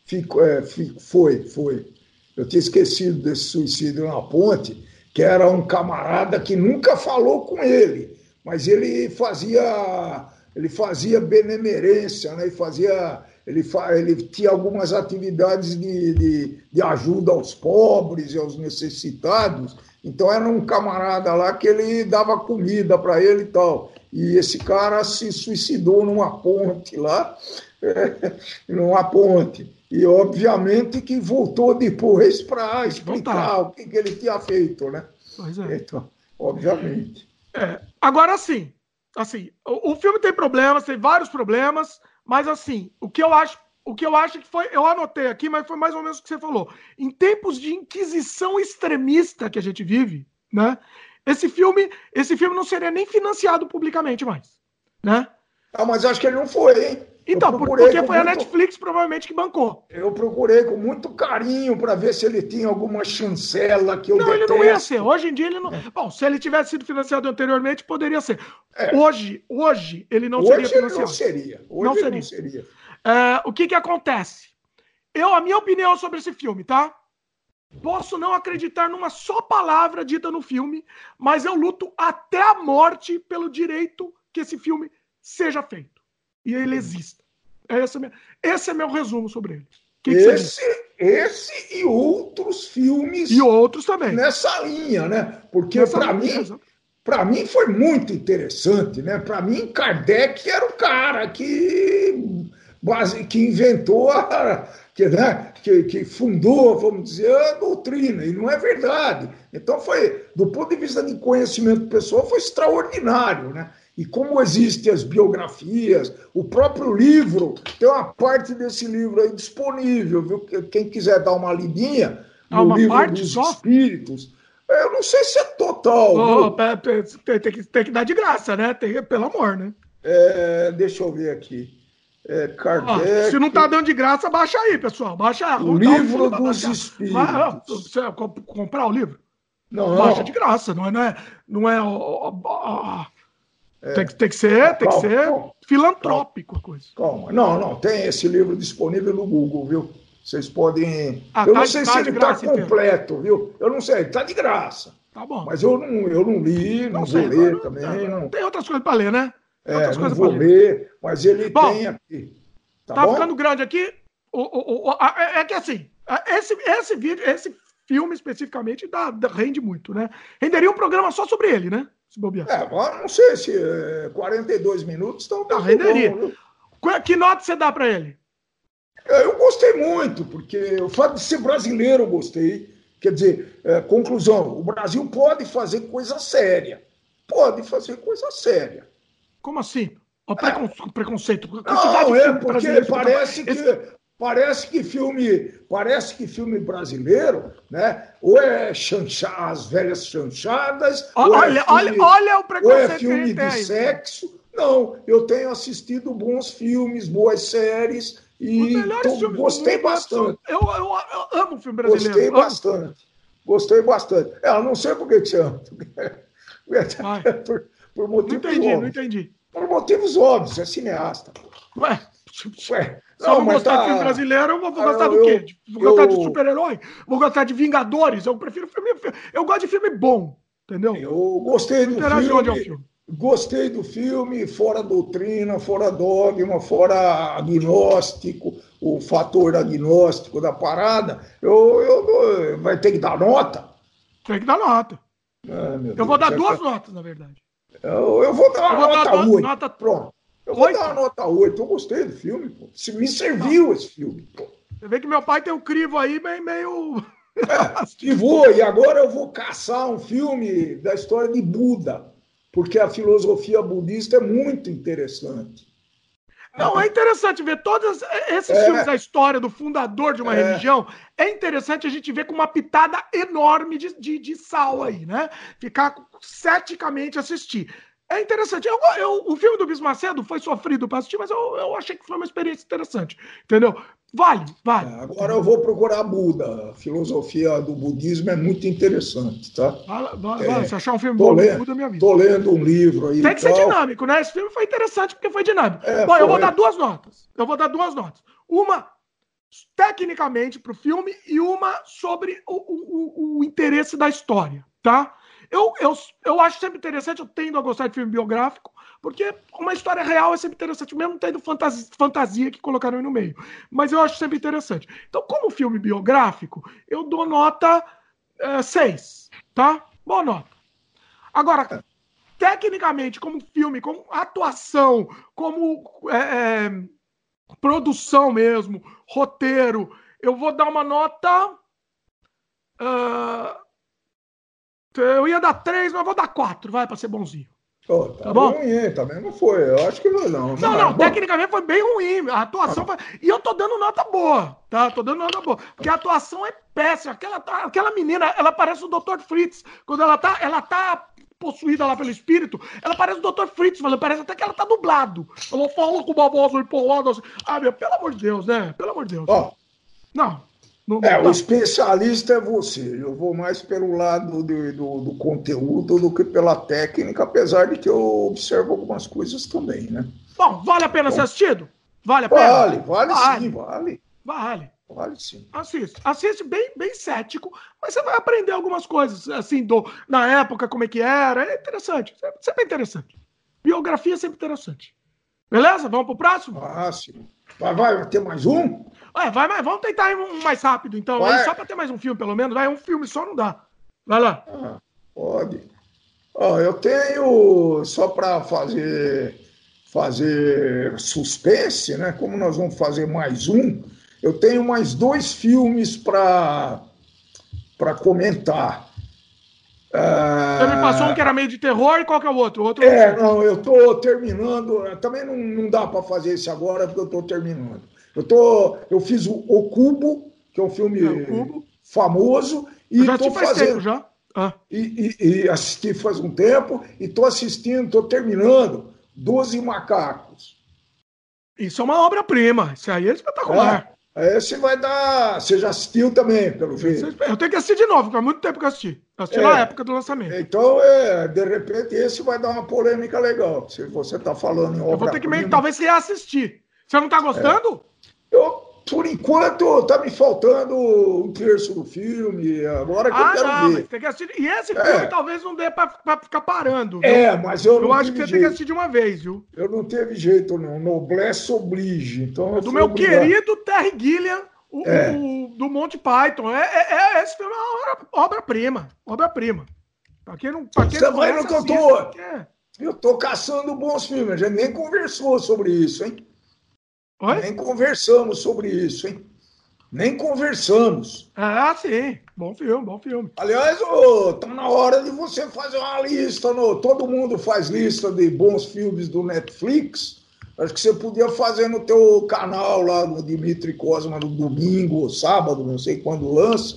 ficou, é, foi, foi. eu tinha esquecido desse suicídio na ponte, que era um camarada que nunca falou com ele, mas ele fazia ele fazia benemerência, né? ele fazia ele, fa, ele tinha algumas atividades de, de, de, ajuda aos pobres e aos necessitados. Então era um camarada lá que ele dava comida para ele e tal. E esse cara se suicidou numa ponte lá, numa ponte. E obviamente que voltou depois para explicar o que, que, ele tinha feito, né? Pois é. Então, obviamente. É. Agora sim, assim, o, o filme tem problemas, tem vários problemas. Mas assim, o que eu acho, o que eu acho que foi, eu anotei aqui, mas foi mais ou menos o que você falou. Em tempos de inquisição extremista que a gente vive, né? Esse filme, esse filme não seria nem financiado publicamente mais, né? Ah, mas acho que ele não foi, hein? Então, porque foi muito... a Netflix provavelmente que bancou. Eu procurei com muito carinho para ver se ele tinha alguma chancela que eu Não, detesto. ele não ia ser. Hoje em dia ele não. É. Bom, se ele tivesse sido financiado anteriormente, poderia ser. É. Hoje, hoje ele não hoje seria financiado. Não seria. Hoje não seria. Não seria. É, o que que acontece? Eu, a minha opinião sobre esse filme, tá? Posso não acreditar numa só palavra dita no filme, mas eu luto até a morte pelo direito que esse filme seja feito e ele exista. Esse é, esse é meu resumo sobre ele. Que esse, que esse e outros filmes. E outros também. Nessa linha, né? Porque para mim. Para mim foi muito interessante, né? Para mim, Kardec era o cara que, que inventou a, que, né, que, que, fundou, vamos dizer, a doutrina, e não é verdade. Então foi, do ponto de vista de conhecimento pessoal, foi extraordinário, né? E como existem as biografias, o próprio livro, tem uma parte desse livro aí disponível, viu? Quem quiser dar uma lidinha ah, no livro dos só? espíritos. Eu não sei se é total. Oh, tem, tem, que, tem que dar de graça, né? Tem, pelo amor, né? É, deixa eu ver aqui. É, Kardec... Ah, se não tá dando de graça, baixa aí, pessoal. Baixa O livro dos espíritos. Você comprar o livro? Não. Baixa de graça, não é, não é, não é é. Tem, que, tem que ser, tem calma, que ser calma, filantrópico a coisa. Calma, não, não, tem esse livro disponível no Google, viu? Vocês podem. Ah, eu tá, não sei tá se ele está completo, viu? Eu não sei, está de graça. Tá bom. Mas eu não, eu não li, não, não sei, vou ler não, também. Não, Tem outras coisas para ler, né? Tem é, não vou ler. ler, mas ele bom, tem aqui. Tá, tá ficando grande aqui. O, o, o, a, é, é que assim, esse, esse vídeo, esse filme especificamente dá, rende muito, né? Renderia um programa só sobre ele, né? Se bobear. É, não sei se é, 42 minutos estão. Não, renderia. Bom, que nota você dá para ele? É, eu gostei muito, porque o fato de ser brasileiro eu gostei. Quer dizer, é, conclusão: o Brasil pode fazer coisa séria. Pode fazer coisa séria. Como assim? O precon... é. preconceito. Não, é porque parece que Esse... Parece que filme, parece que filme brasileiro, né? Ou é chancha, as velhas chanchadas, olha, é filme, olha, olha o preconceito ou é filme de aí. sexo. Não, eu tenho assistido bons filmes, boas séries e tô, gostei bastante. Eu, eu, eu, amo filme brasileiro. Gostei bastante. Gostei bastante. É, eu não sei por que você ama. por, por motivos não entendi, óbvios. Não entendi. Por motivos óbvios, é cineasta. Ué, Ué, se eu não gostar tá... de filme brasileiro, eu vou, vou gostar ah, do quê? Vou eu... gostar de super-herói? Vou gostar de Vingadores? Eu prefiro filme. Eu gosto de filme bom, entendeu? Eu gostei do filme. filme. Gostei do filme, fora doutrina, fora dogma, fora agnóstico, o fator agnóstico da parada. Eu, eu, vai ter que dar nota? Tem que dar nota. Ah, eu Deus vou dar duas tá... notas, na verdade. Eu, eu vou dar uma nota 8. Nota... Pronto. Eu vou 8? dar uma nota 8. Eu gostei do filme, pô. Se me serviu esse filme, pô. Você vê que meu pai tem um crivo aí meio. meio... É, e vou, e agora eu vou caçar um filme da história de Buda, porque a filosofia budista é muito interessante. Não, é interessante ver todos esses é, filmes da história do fundador de uma é, religião. É interessante a gente ver com uma pitada enorme de, de, de sal aí, né? Ficar ceticamente assistir. É interessante. Eu, eu, o filme do Bispo Macedo foi sofrido para assistir, mas eu, eu achei que foi uma experiência interessante. Entendeu? Vale, vale. É, agora eu vou procurar Buda. A filosofia do budismo é muito interessante, tá? Vale, vale, é, se achar um filme bom lendo, Buda, minha vida. Tô lendo um livro aí. Tem que ser dinâmico, né? Esse filme foi interessante porque foi dinâmico. É, bom, eu vou dar duas notas. Eu vou dar duas notas. Uma tecnicamente para o filme e uma sobre o, o, o, interesse da história, tá? Eu, eu, eu acho sempre interessante, eu tendo a gostar de filme biográfico, porque uma história real é sempre interessante, mesmo tendo fantasia, fantasia que colocaram aí no meio. Mas eu acho sempre interessante. Então, como filme biográfico, eu dou nota 6, é, tá? Boa nota. Agora, tecnicamente, como filme, como atuação, como é, é, produção mesmo, roteiro, eu vou dar uma nota. Uh, eu ia dar 3, mas vou dar 4, vai, para ser bonzinho. Oh, tá, tá bom? ruim, também não foi. Eu acho que não. Não, não, não tecnicamente foi bem ruim. A atuação foi... E eu tô dando nota boa, tá? Tô dando nota boa. Porque a atuação é péssima. Aquela, aquela menina, ela parece o Dr. Fritz. Quando ela tá, ela tá possuída lá pelo espírito, ela parece o Dr. Fritz, mas parece até que ela tá dublado. Ela fala com uma voz empolada assim. Ah, meu, pelo amor de Deus, né? Pelo amor de Deus. Ó. Não. Não, é, o especialista é você. Eu vou mais pelo lado de, do, do, conteúdo do que pela técnica, apesar de que eu observo algumas coisas também, né? Bom, vale a pena Bom, ser assistido? Vale a pena? Vale, vale, vale. sim, vale. Vale. Vale sim. Assiste. Assiste bem, bem cético, mas você vai aprender algumas coisas, assim, do, na época, como é que era. É interessante. Sempre é interessante. Biografia é sempre interessante. Beleza? Vamos pro próximo? Próximo. Vai, vai ter mais um? É, vai mais. Vamos tentar ir um mais rápido, então. Aí, só para ter mais um filme, pelo menos. Vai, um filme só não dá. Vai lá. Ah, pode. Ó, eu tenho, só para fazer, fazer suspense, né? Como nós vamos fazer mais um, eu tenho mais dois filmes para comentar. Você me passou um que era meio de terror e qual que é o outro? O outro é, não, eu estou terminando. Também não, não dá para fazer esse agora porque eu estou terminando. Eu, tô, eu fiz o, o Cubo, que é um filme é, famoso. E eu já tô faz fazendo, tempo já. Ah. E, e, e, assisti faz um tempo e estou assistindo, estou terminando Doze Macacos. Isso é uma obra-prima. Isso aí é espetacular. É. Esse vai dar. Você já assistiu também, pelo jeito. Eu tenho que assistir de novo, faz muito tempo que eu assisti. Assisti é. na época do lançamento. Então, é, de repente, esse vai dar uma polêmica legal. Se você está falando em obra. Eu vou ter que meio, talvez reassistir. Você não está gostando? É. Eu, por enquanto, tá me faltando um terço do filme. Agora que ah, eu quero não, ver. Tem que assistir. E esse é. filme talvez não dê para ficar parando. Viu? É, mas eu, eu acho que você jeito. tem que assistir de uma vez, viu? Eu não teve jeito, não. Noblesse oblige. Então, é do meu obrigado. querido Terry Gilliam o, é. o, do Monty Python. É, é, é, esse filme é uma obra-prima. Obra-prima. Pra quem não. Pra quem Você vai no que eu tô. É. Eu tô caçando bons filmes. A gente nem conversou sobre isso, hein? Oi? Nem conversamos sobre isso, hein? Nem conversamos. Ah, sim. Bom filme, bom filme. Aliás, oh, tá na hora de você fazer uma lista. No... Todo mundo faz lista de bons filmes do Netflix. Acho que você podia fazer no teu canal lá no Dimitri Cosma no domingo ou sábado, não sei quando lança.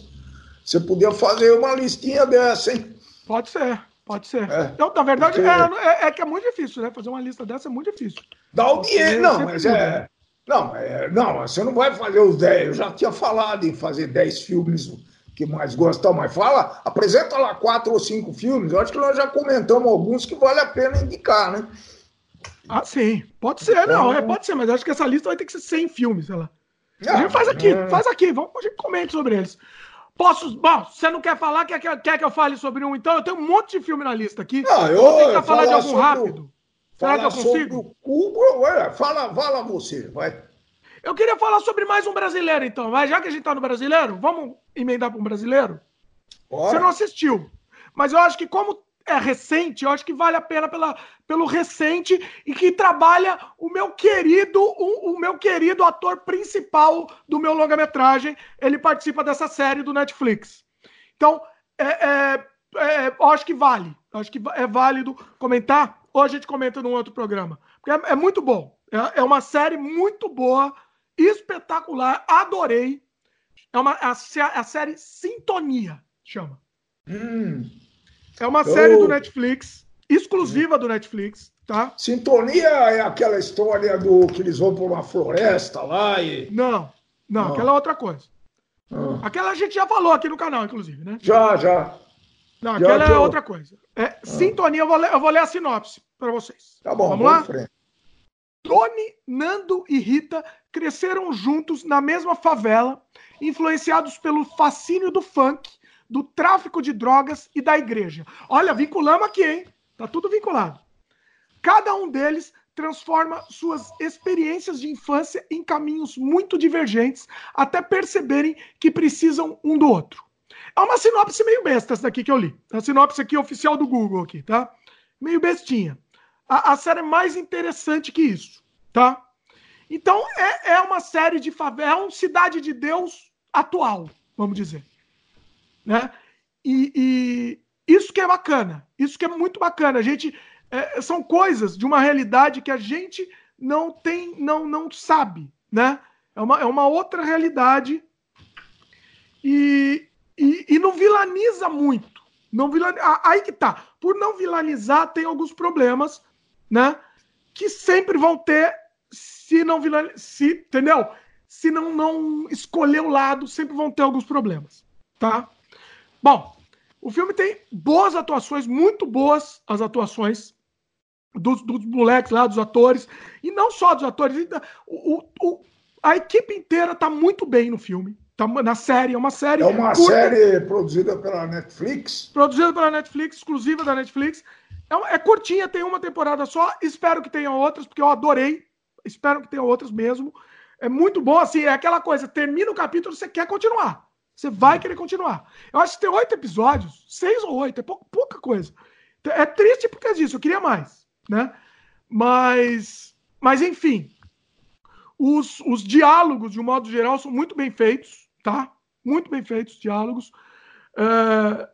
Você podia fazer uma listinha dessa, hein? Pode ser, pode ser. É, então, na verdade, porque... é, é, é, que é muito difícil, né? Fazer uma lista dessa é muito difícil. Dá audiência, não, mas é. Não, é, não, você não vai fazer os 10. Eu já tinha falado em fazer 10 filmes que mais gostam, mas fala, apresenta lá quatro ou cinco filmes. Eu acho que nós já comentamos alguns que vale a pena indicar, né? Ah, sim. Pode ser, não. É, pode ser, mas acho que essa lista vai ter que ser 100 filmes, sei lá. a gente faz aqui, é. faz aqui. Vamos, a gente comente sobre eles. Posso. Bom, você não quer falar? Quer, quer, quer que eu fale sobre um? Então, eu tenho um monte de filme na lista aqui. Não, eu vou tentar falar de algum rápido. Será que eu consigo? Cubo, fala, fala você, vai. Eu queria falar sobre mais um brasileiro, então. Mas já que a gente tá no brasileiro, vamos emendar para um brasileiro? Bora. Você não assistiu. Mas eu acho que, como é recente, eu acho que vale a pena pela, pelo recente e que trabalha o meu querido, o, o meu querido ator principal do meu longa-metragem. Ele participa dessa série do Netflix. Então, é, é, é, eu acho que vale. Acho que é válido comentar. Ou a gente comenta num outro programa. Porque é, é muito bom. É, é, uma série muito boa, espetacular. Adorei. É uma, a, a série Sintonia, chama. Hum. É uma série do Netflix, exclusiva do Netflix, tá? Sintonia é aquela história do que eles vão por uma floresta lá e. Não, não, não. aquela é outra coisa. Ah. Aquela a gente já falou aqui no canal, inclusive, né? Já, já. Não, aquela é outra coisa. É, ah. Sintonia, eu vou, ler, eu vou ler a sinopse para vocês. Tá bom, vamos lá? Frente. Tony, Nando e Rita cresceram juntos na mesma favela, influenciados pelo fascínio do funk, do tráfico de drogas e da igreja. Olha, vinculamos aqui, hein? Tá tudo vinculado. Cada um deles transforma suas experiências de infância em caminhos muito divergentes até perceberem que precisam um do outro. É uma sinopse meio besta essa daqui que eu li. A sinopse aqui oficial do Google aqui, tá? Meio bestinha. A, a série é mais interessante que isso, tá? Então é, é uma série de favela, é um Cidade de Deus atual, vamos dizer. Né? E, e isso que é bacana, isso que é muito bacana. A gente é, são coisas de uma realidade que a gente não tem, não, não sabe, né? É uma, é uma outra realidade e, e, e não vilaniza muito. Não vilaniza, aí que tá. Por não vilanizar, tem alguns problemas, né? Que sempre vão ter se não vilanizar, se, entendeu? Se não, não escolher o lado, sempre vão ter alguns problemas, tá? Bom, o filme tem boas atuações, muito boas as atuações dos, dos moleques lá, dos atores, e não só dos atores, o, o, a equipe inteira tá muito bem no filme. Tá na série, é uma série. É uma curta, série produzida pela Netflix. Produzida pela Netflix, exclusiva da Netflix. É, é curtinha, tem uma temporada só. Espero que tenha outras, porque eu adorei. Espero que tenha outras mesmo. É muito bom, assim, é aquela coisa, termina o capítulo, você quer continuar. Você vai querer continuar. Eu acho que tem oito episódios, seis ou oito, é pouca, pouca coisa. É triste por causa disso, eu queria mais né? Mas, mas enfim, os, os diálogos, de um modo geral, são muito bem feitos, tá? Muito bem feitos os diálogos. Uh,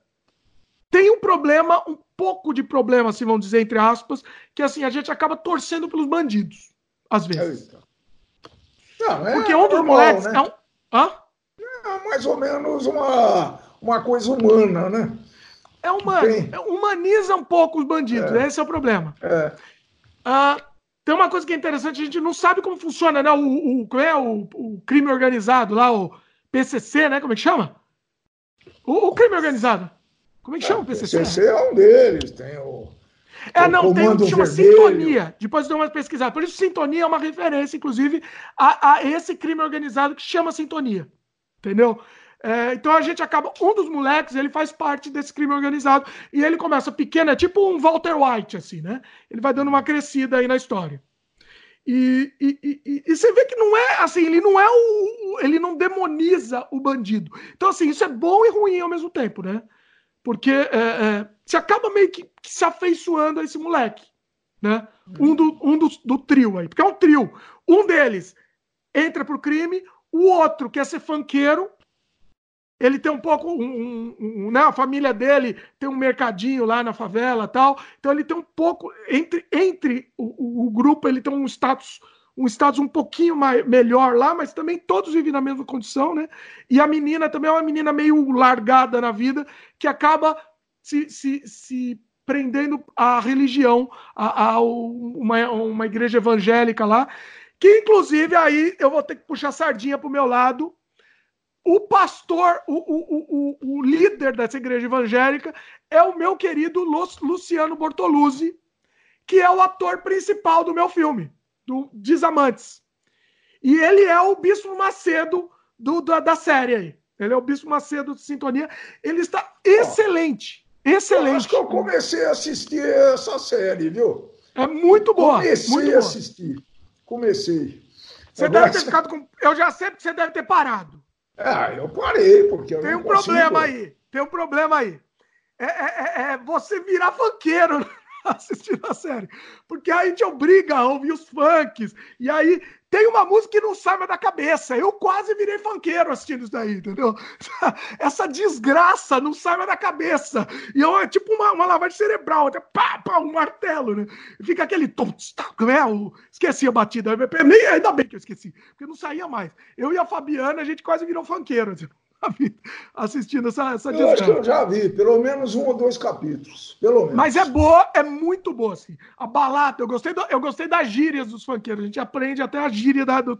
tem um problema, um pouco de problema, assim, vamos dizer, entre aspas, que assim, a gente acaba torcendo pelos bandidos, às vezes. Não, é Porque um dos moleques né? é um. Hã? É mais ou menos uma, uma coisa humana, né? É uma, é, humaniza um pouco os bandidos, é. esse é o problema. É. Ah, tem uma coisa que é interessante, a gente não sabe como funciona, né? O, o, é o, o crime organizado lá, o PCC, né? Como é que chama? O, o crime organizado. Como é que chama o PCC? O PCC é um deles, tem o. É, não, tem um que chama vermelho. Sintonia. Depois deu uma pesquisada. Por isso, Sintonia é uma referência, inclusive, a, a esse crime organizado que chama Sintonia. Entendeu? É, então a gente acaba. Um dos moleques, ele faz parte desse crime organizado. E ele começa pequeno, é tipo um Walter White, assim, né? Ele vai dando uma crescida aí na história. E, e, e, e, você vê que não é assim, ele não é o. Ele não demoniza o bandido. Então, assim, isso é bom e ruim ao mesmo tempo, né? Porque é, é, você acaba meio que, que, se afeiçoando a esse moleque, né? Um, do, um do, do trio aí. Porque é um trio. Um deles entra pro crime, o outro quer ser fanqueiro ele tem um pouco, um, um, um, né? A família dele tem um mercadinho lá na favela tal. Então ele tem um pouco entre, entre o, o, o grupo ele tem um status um status um pouquinho mais, melhor lá, mas também todos vivem na mesma condição, né? E a menina também é uma menina meio largada na vida que acaba se, se, se prendendo à religião, a, a uma, uma igreja evangélica lá, que inclusive aí eu vou ter que puxar sardinha pro meu lado, o pastor, o, o, o, o, líder dessa igreja evangélica é o meu querido Luciano Bortoluzzi, que é o ator principal do meu filme, do Desamantes. E ele é o Bispo Macedo do, da, da série aí. Ele é o Bispo Macedo de Sintonia. Ele está excelente. Excelente. Eu acho que eu comecei a assistir essa série, viu? É muito boa. Comecei muito a assistir. Comecei. Você Agora... deve ter ficado com. Eu já sei que você deve ter parado. Ah, eu parei, porque eu Tem um consigo. problema aí. Tem um problema aí. É, é, é, é você virar funkeiro assistindo a série. Porque aí te obriga a ouvir os funks. E aí tem uma música que não sai mais da cabeça. Eu quase virei funkeiro assistindo isso daí, entendeu? Essa desgraça não sai mais da cabeça. E é tipo uma, uma lavagem cerebral, até pá, pá, um martelo, né? Fica aquele tom, né? O, esqueci a batida. Nem, ainda bem que eu esqueci, porque não saía mais. Eu e a Fabiana, a gente quase virou funkeiro. Assim assistindo essa, essa Eu acho que eu já vi, pelo menos um ou dois capítulos. Pelo menos. Mas é boa, é muito boa, assim. A balada, eu gostei, do, eu gostei das gírias dos funkeiros. A gente aprende até a gíria da, do,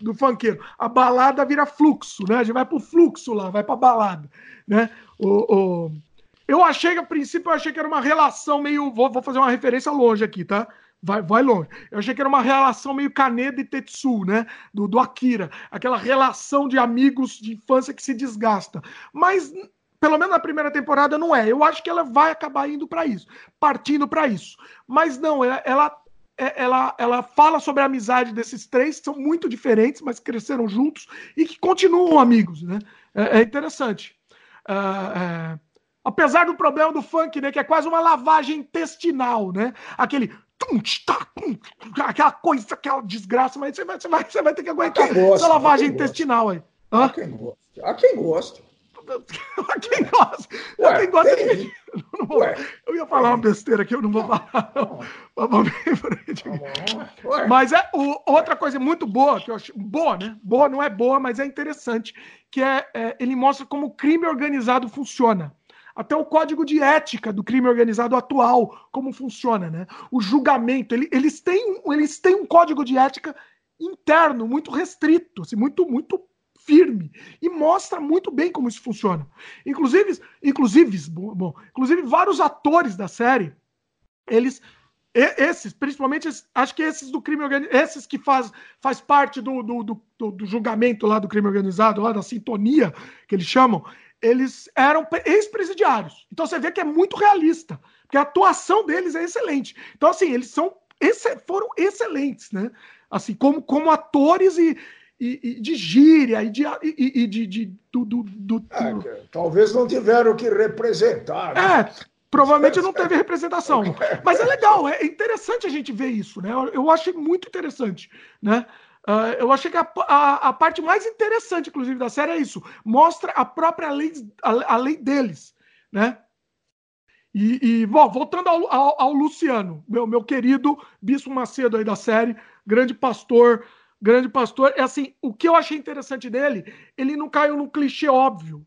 do funkeiro. A balada vira fluxo, né? A gente vai pro fluxo lá, vai pra balada. Né? O, o... Eu achei que, a princípio, eu achei que era uma relação meio. Vou, vou fazer uma referência longe aqui, tá? Vai, vai longe. Eu achei que era uma relação meio Kaneda e Tetsu, né? Do, do Akira. Aquela relação de amigos de infância que se desgasta. Mas, pelo menos na primeira temporada, não é. Eu acho que ela vai acabar indo para isso, partindo para isso. Mas não, ela, ela, é, ela, ela fala sobre a amizade desses três, que são muito diferentes, mas cresceram juntos e que continuam amigos, né? É, é interessante. Uh, é, apesar do problema do funk, né? Que é quase uma lavagem intestinal, né? Aquele aquela coisa, aquela desgraça, mas você vai, você vai, você vai ter que aguentar gosta, essa lavagem intestinal aí. Hã? Há quem gosta. Há quem gosta. Há quem gosta. Ué, quem gosta tem... vou... Eu ia falar uma besteira aqui, eu não vou falar. Tá mas é o, outra coisa muito boa, que eu acho. Boa, né? Boa não é boa, mas é interessante. Que é, é ele mostra como o crime organizado funciona até o código de ética do crime organizado atual, como funciona, né? O julgamento, ele, eles, têm, eles têm um código de ética interno muito restrito, assim, muito, muito firme e mostra muito bem como isso funciona. Inclusive, inclusive, bom, inclusive vários atores da série, eles esses, principalmente, acho que esses do crime organizado, esses que faz, faz parte do, do, do, do, julgamento lá do crime organizado, lá da sintonia, que eles chamam, eles eram ex-presidiários. Então você vê que é muito realista, porque a atuação deles é excelente. Então, assim, eles são foram excelentes, né? Assim, como, como atores e, e, e de gíria e de, e, e de, de do, do, do, é, talvez não tiveram que representar. Né? É, provavelmente não teve representação. Mas é legal, é interessante a gente ver isso, né? Eu, eu achei muito interessante, né? Uh, eu achei que a, a, a, parte mais interessante, inclusive, da série é isso. Mostra a própria lei, a, a lei deles, né? E, e bom, voltando ao, ao, ao, Luciano, meu, meu querido Bispo Macedo aí da série, grande pastor, grande pastor. É assim, o que eu achei interessante dele, ele não caiu num clichê óbvio.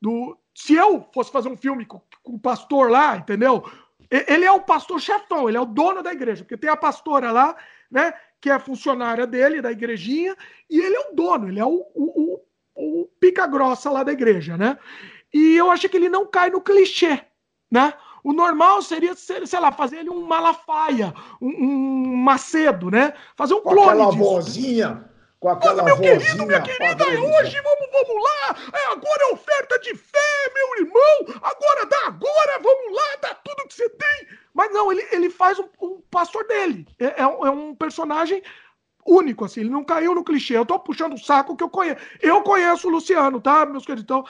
Do, se eu fosse fazer um filme com, com o pastor lá, entendeu? Ele é o pastor chefão, ele é o dono da igreja, porque tem a pastora lá, né? Que é funcionária dele, da igrejinha, e ele é o dono, ele é o, o, o, o pica grossa lá da igreja, né? E eu acho que ele não cai no clichê, né? O normal seria, sei lá, fazer ele um Malafaia, um, um Macedo, né? Fazer um com clone aquela disso. vozinha, com aquela meu querido, minha querida, hoje vamos, vamos lá, é, agora é oferta de fé, meu irmão, agora dá agora, vamos lá, dá tudo que você tem. Mas não, ele, ele faz um, um pastor dele. É, é, um, é, um, personagem único, assim. Ele não caiu no clichê. Eu tô puxando o saco que eu conheço. Eu conheço o Luciano, tá, meus queridos? Então,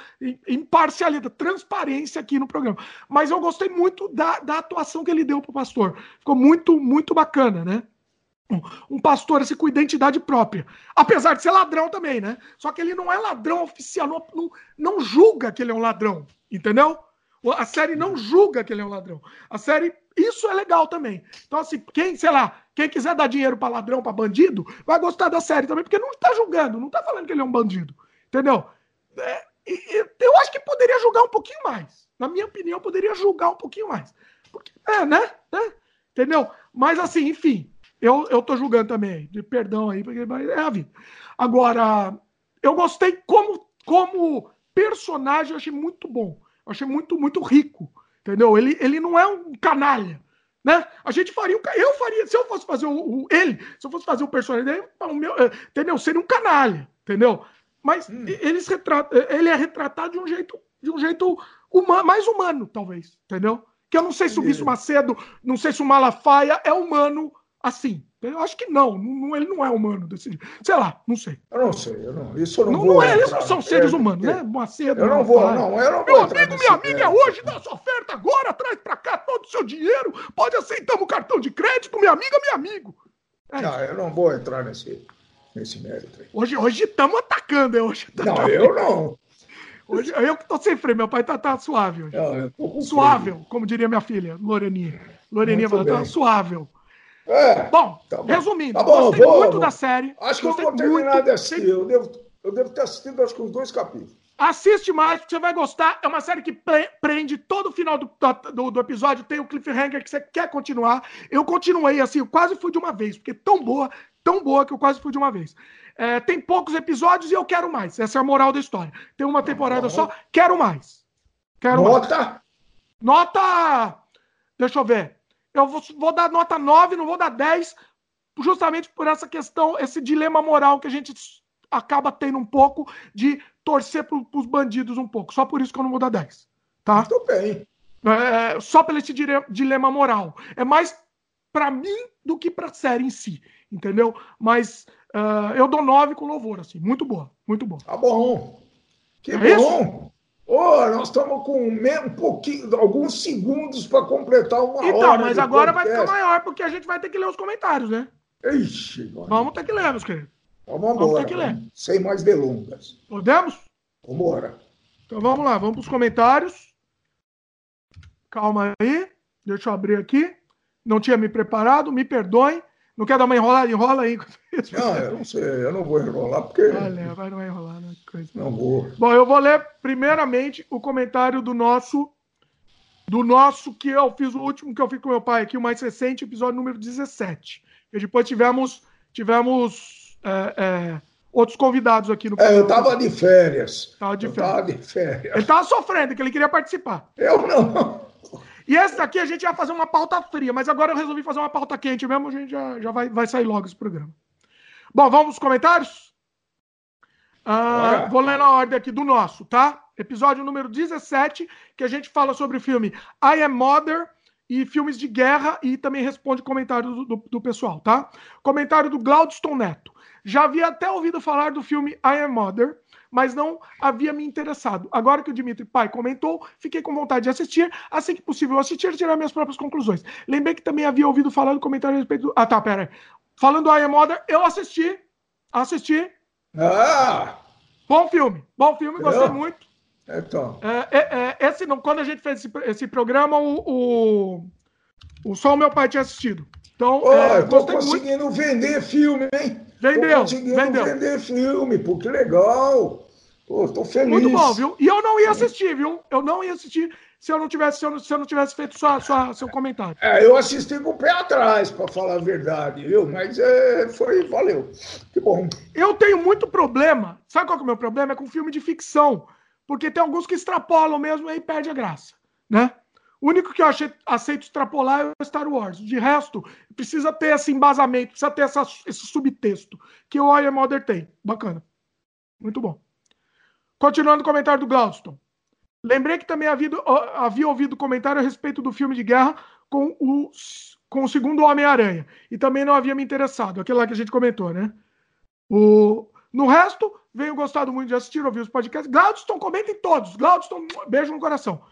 imparcialidade, transparência aqui no programa. Mas eu gostei muito da, da atuação que ele deu pro pastor. Ficou muito, muito bacana, né? um pastor assim, com identidade própria. Apesar de ser ladrão também, né? Só que ele não é ladrão oficial, não, não, não julga que ele é um ladrão, entendeu? A série não julga que ele é um ladrão. A série. Isso é legal também. Então, assim, quem, sei lá, quem quiser dar dinheiro para ladrão, para bandido, vai gostar da série também, porque não está julgando, não está falando que ele é um bandido. Entendeu? É, eu acho que poderia julgar um pouquinho mais. Na minha opinião, poderia julgar um pouquinho mais. Porque, é, né? É, entendeu? Mas assim, enfim, eu, eu tô julgando também. De perdão aí, porque é a vida. Agora, eu gostei como, como personagem, eu achei muito bom. Eu achei muito, muito rico. Entendeu? Ele, ele não é um canalha. Né? A gente faria, eu faria, se eu fosse fazer o, o ele, se eu fosse fazer o personagem dele, o meu, entendeu? Seria um canalha, entendeu? Mas hum. eles retratam, ele é retratado de um jeito, de um jeito humano, mais humano, talvez, entendeu? Que eu não sei se o Bispo Macedo, não sei se o Malafaia é humano assim. Eu acho que não, não, ele não é humano desse. Sei lá, não sei. Eu não sei, eu não, isso eu não, não vou. Não é, eles não são seres é, humanos, é, né? Macedo. Eu não vou, falar. não, eu não Meu amigo, minha amiga, é hoje, dá sua oferta agora, traz pra cá todo o seu dinheiro, pode aceitar o cartão de crédito, minha amiga, meu amigo. É não, eu não vou entrar nesse, nesse mérito aí. Hoje estamos atacando, é hoje. Não, eu não. Hoje, eu que tô sem freio, meu pai tá, tá suave hoje. Não, suável, como diria minha filha, Loreninha. Loreninha falou, tá suável. É, bom, tá resumindo, tá bom, gostei vou, muito vou. da série. Acho que eu vou terminar muito, de assistir. Eu devo, eu devo ter assistido acho que os dois capítulos. Assiste mais, porque você vai gostar. É uma série que prende todo o final do, do, do, episódio. Tem o cliffhanger que você quer continuar. Eu continuei assim, eu quase fui de uma vez, porque tão boa, tão boa que eu quase fui de uma vez. É, tem poucos episódios e eu quero mais. Essa é a moral da história. Tem uma temporada só, quero mais. Quero Nota? Mais. Nota. Deixa eu ver. Eu vou, vou dar nota 9, não vou dar 10, justamente por essa questão, esse dilema moral que a gente acaba tendo um pouco de torcer para os bandidos um pouco. Só por isso que eu não vou dar 10. Tá? Muito bem. É, só pelo esse dilema moral. É mais para mim do que para a série em si, entendeu? Mas uh, eu dou 9 com louvor, assim. Muito boa, muito boa. Tá bom. Que é bom. Oh, nós estamos com um pouquinho, alguns segundos para completar uma então, hora. Então, mas agora podcast. vai ficar maior, porque a gente vai ter que ler os comentários, né? Ixi, vamos ter que ler, meus queridos. Então, vamos, vamos ter que ler. Sem mais delongas. Podemos? Vamos embora. Então vamos lá, vamos para os comentários. Calma aí, deixa eu abrir aqui. Não tinha me preparado, me perdoem. Não quer dar uma enrolada? Enrola aí. Não, eu não sei, eu não vou enrolar porque. Olha, vai, não vai enrolar, né? Coisa. Não vou. Bom, eu vou ler primeiramente o comentário do nosso. Do nosso que eu fiz o último que eu fiz com meu pai aqui, o mais recente, episódio número 17. E depois tivemos, tivemos é, é, outros convidados aqui no É, eu tava de férias. Tava de eu férias. Tava de férias. Ele tava sofrendo, que ele queria participar. Eu não. E esse daqui a gente ia fazer uma pauta fria, mas agora eu resolvi fazer uma pauta quente mesmo, a gente já, já vai, vai sair logo esse programa. Bom, vamos aos comentários? Uh, vou ler na ordem aqui do nosso, tá? Episódio número 17, que a gente fala sobre o filme I Am Mother e filmes de guerra e também responde comentários do, do, do pessoal, tá? Comentário do Glaudston Neto. Já havia até ouvido falar do filme I Am Mother, mas não havia me interessado. Agora que o Dimitri Pai comentou, fiquei com vontade de assistir. Assim que possível assistir e tirar minhas próprias conclusões. Lembrei que também havia ouvido falar do comentário a respeito do... Ah, tá, pera aí. Falando Am Mother, eu assisti. Assisti. Ah! Bom filme. Bom filme, gostei eu? muito. Então. É, é, é, esse, quando a gente fez esse, esse programa, o, o, o só o meu pai tinha assistido. Então, oh, eu tô conseguindo muito. vender filme, hein? Vendeu, conseguindo vendeu. vender filme, pô, que legal. Pô, tô feliz. Muito bom, viu? E eu não ia assistir, viu? Eu não ia assistir se eu não tivesse, se eu não, se eu não tivesse feito sua, sua, seu comentário. É, eu assisti com o pé atrás, para falar a verdade, viu? Mas é, foi, valeu. Que bom. Eu tenho muito problema. Sabe qual que é o meu problema? É com filme de ficção. Porque tem alguns que extrapolam mesmo e aí perde a graça, né? O único que eu achei, aceito extrapolar é o Star Wars. De resto, precisa ter esse embasamento, precisa ter essa, esse subtexto que o I Am Mother tem. Bacana. Muito bom. Continuando o comentário do Glaudston. Lembrei que também havia, havia ouvido comentário a respeito do filme de guerra com o, com o segundo Homem-Aranha. E também não havia me interessado. Aquele lá que a gente comentou, né? O, no resto, venho gostado muito de assistir, ouvir os podcasts. Glaudston, comentem todos. Glaudston, beijo no coração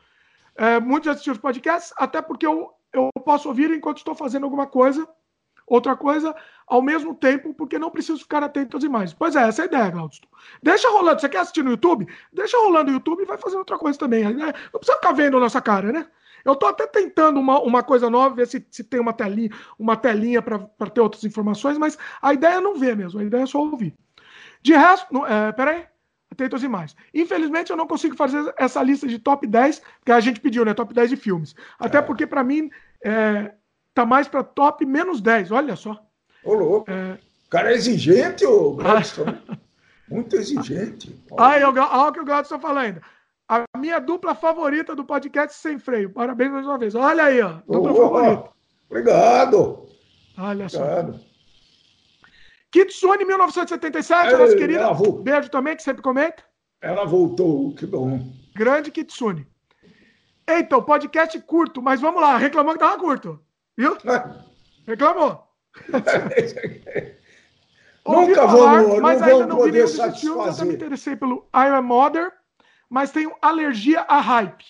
é, muitos assistir os podcasts, até porque eu, eu posso ouvir enquanto estou fazendo alguma coisa, outra coisa, ao mesmo tempo, porque não preciso ficar atento às imagens. Pois é, essa é a ideia, Glausto. Deixa rolando. Você quer assistir no YouTube? Deixa rolando o YouTube e vai fazendo outra coisa também. Né? Não precisa ficar vendo a nossa cara, né? Eu estou até tentando uma, uma coisa nova, ver se, se tem uma telinha, uma telinha para ter outras informações, mas a ideia é não ver mesmo, a ideia é só ouvir. De resto, é, peraí, Atentos imagens. Infelizmente, eu não consigo fazer essa lista de top 10, que a gente pediu, né? Top 10 de filmes. Até é. porque, para mim, é, tá mais para top menos 10. Olha só. Ô, louco. É... O cara é exigente, ô Gladstone. Ah. Muito exigente. Olha o que o Gladstone está falando. A minha dupla favorita do podcast Sem Freio. Parabéns mais uma vez. Olha aí, ó. Dupla oh, favorita. Obrigado. Olha só. Kitsune 1977, nossa querida. Beijo também, que sempre comenta. Ela voltou, que bom. Grande Kitsune. Então, podcast curto, mas vamos lá, reclamou que tava curto. Viu? Reclamou. Nunca falar, vamos, mas não ainda não vi nenhum desses filmes. Eu também me interessei pelo I Am Mother, mas tenho alergia a hype.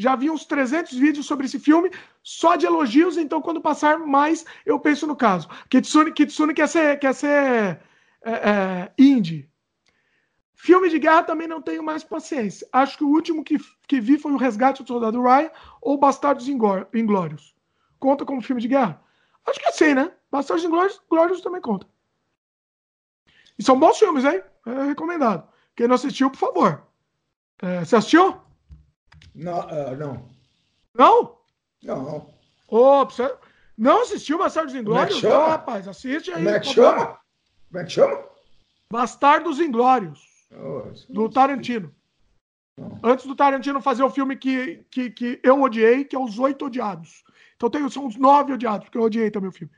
Já vi uns 300 vídeos sobre esse filme, só de elogios, então quando passar mais, eu penso no caso. Kitsune, Kitsune quer ser, quer ser é, é, indie. Filme de guerra também não tenho mais paciência. Acho que o último que, que vi foi o Resgate do Soldado Ryan ou Bastardos Inglórios. Conta como filme de guerra? Acho que é sim, né? Bastardos Inglórios também conta. E são bons filmes, hein? É recomendado. Quem não assistiu, por favor. É, você assistiu? Não, uh, não. Não? Não. Ô, você não assistiu Bastardos Inglórios? Não, rapaz, assiste aí. Como é que chama? Como é que chama? Bastardos Inglórios. Oh, do Tarantino. Não. Antes do Tarantino fazer o filme que, que, que eu odiei, que é Os Oito Odiados. Então tenho, são uns nove odiados, porque eu odiei também o filme.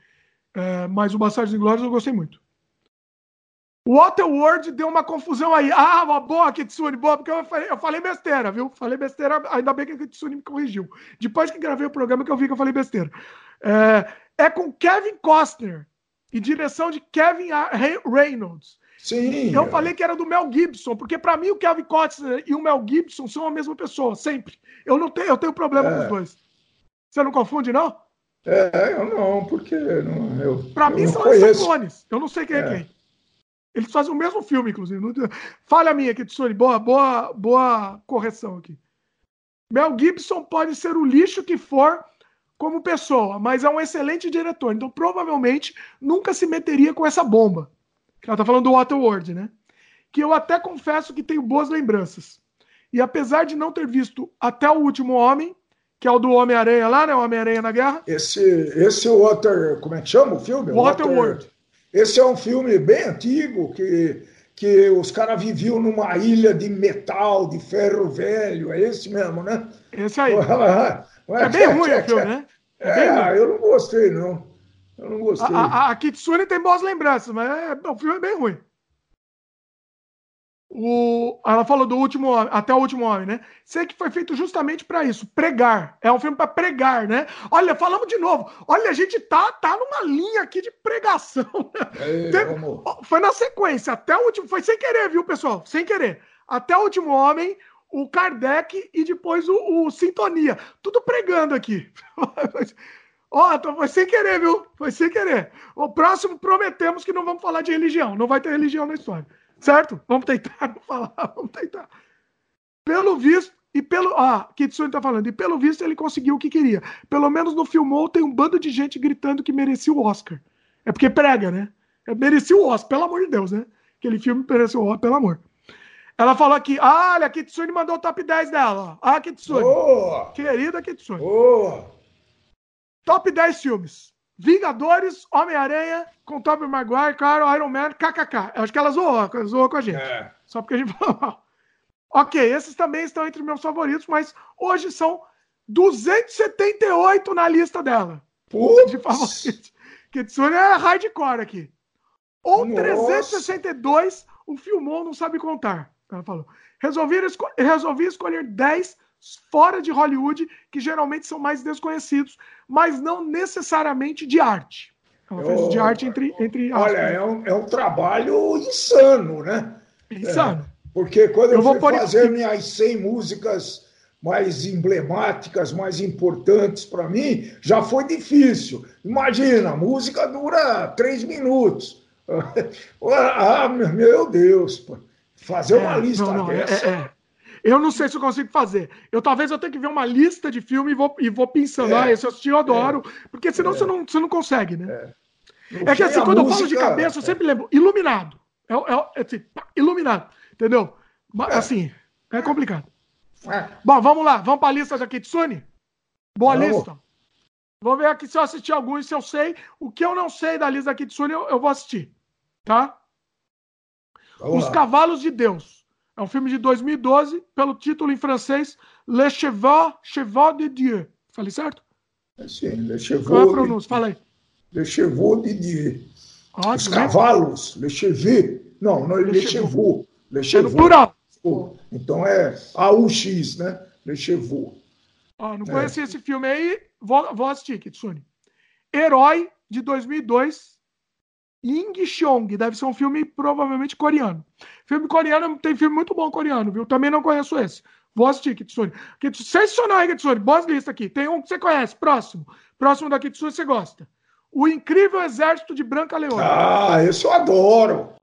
É, mas o Bastardos Inglórios eu gostei muito. Waterworld deu uma confusão aí. Ah, uma boa, Kitsune, boa, porque eu falei, eu falei besteira, viu? Falei besteira, ainda bem que a Kitsune me corrigiu. Depois que gravei o programa que eu vi que eu falei besteira. É, é com Kevin Costner e direção de Kevin Reynolds. Sim. Eu falei que era do Mel Gibson, porque para mim o Kevin Costner e o Mel Gibson são a mesma pessoa, sempre. Eu não tenho, eu tenho problema é. com os dois. Você não confunde, não? É, eu não, porque não, eu. Pra eu mim são esses clones. Eu não sei quem é, é quem. Eles fazem o mesmo filme, inclusive. Falha minha aqui, Tsuri. Boa, boa, boa correção aqui. Mel Gibson pode ser o lixo que for como pessoa, mas é um excelente diretor. Então, provavelmente, nunca se meteria com essa bomba. Ela tá falando do Waterworld, né? Que eu até confesso que tenho boas lembranças. E apesar de não ter visto até o último Homem, que é o do Homem-Aranha lá, né? Homem-Aranha na Guerra. Esse, esse Water. Como é que chama o filme? Waterworld. Water, esse é um filme bem antigo que, que os caras viviam numa ilha de metal, de ferro velho. É esse mesmo, né? Esse aí. é bem ruim o filme, né? É, é eu não gostei, não. Eu não gostei. A, a, a Kitsune tem boas lembranças, mas é, o filme é bem ruim. O, ela falou do último homem, até o último homem, né? Sei que foi feito justamente para isso, pregar. É um filme para pregar, né? Olha, falamos de novo. Olha, a gente tá, tá numa linha aqui de pregação. Né? Tem, foi na sequência, até o último, foi sem querer, viu, pessoal? Sem querer. Até o último homem, o Kardec e depois o, o Sintonia. Tudo pregando aqui. Ó, oh, foi sem querer, viu? Foi sem querer. O próximo prometemos que não vamos falar de religião. Não vai ter religião na história. Certo? Vamos tentar não falar, vamos tentar. Pelo visto, e pelo. Ah, Kitsune tá falando. E pelo visto ele conseguiu o que queria. Pelo menos no filmou tem um bando de gente gritando que merecia o Oscar. É porque prega, né? É, merecia o Oscar, pelo amor de Deus, né? Aquele filme mereceu o Oscar, pelo amor. Ela falou aqui, ah, olha, a Kitsune mandou o top 10 dela. Ah, Kitsune. Oh! Querida Kitsune. Oh! Top 10 filmes. Vingadores, Homem-Aranha, com Tobey Maguire, claro, Iron Man, KKK. Eu acho que ela zoou, zoou com a gente. É. Só porque a gente falou mal. Ok, esses também estão entre meus favoritos, mas hoje são 278 na lista dela. Putz. De favoritos. Kitsune é hardcore aqui. Ou Nossa. 362, o Filmou não sabe contar. Ela falou. Resolvi, esco resolvi escolher 10 fora de Hollywood, que geralmente são mais desconhecidos, mas não necessariamente de arte. Ela fez de arte entre, entre Olha, é um, é um trabalho insano, né? Insano. É, porque quando eu, eu fui fazer minhas 100 músicas mais emblemáticas, mais importantes para mim, já foi difícil. Imagina, a música dura três minutos. ah, meu Deus, fazer uma é, lista não, não, é, dessa. É, é. Eu não sei se eu consigo fazer. Eu talvez eu tenha que ver uma lista de filme e vou, e vou pensando, é, ah, esse eu assisti, eu adoro. É, porque senão é, você, não, você não consegue, né? É, é que assim, quando música, eu falo de cabeça, eu sempre lembro, iluminado. É, é, é assim, iluminado. Entendeu? É. Assim, é complicado. É. Bom, vamos lá. Vamos para a lista da Kitsune? Boa vamos. lista. Vou ver aqui se eu assisti alguns, se eu sei. O que eu não sei da lista da Kitsune, eu, eu vou assistir. Tá? Vamos Os lá. Cavalos de Deus. É um filme de 2012, pelo título em francês Le Cheval, Cheval de Dieu. Falei certo? É sim, Le Cheval. Qual é a pronúncia? Fala aí. Le Cheval de Dieu. Ah, Os cavalos, Le Chevet. Não, não é Le, Le Cheval. Le Cheval. É no plural. Então é AUX, né? Le Cheval. Ah, não conhecia é. esse filme aí. Vou, vou assistir, Kitsune. Herói, de 2002, Ying Xiong, deve ser um filme provavelmente coreano. Filme coreano, tem filme muito bom coreano, viu? Também não conheço esse. Vou assistir, Kitsune. Sensacional, hein, Kitsune? Boas listas aqui. Tem um que você conhece, próximo. Próximo da Kitsune você gosta. O Incrível Exército de Branca Leone. Ah, esse eu adoro.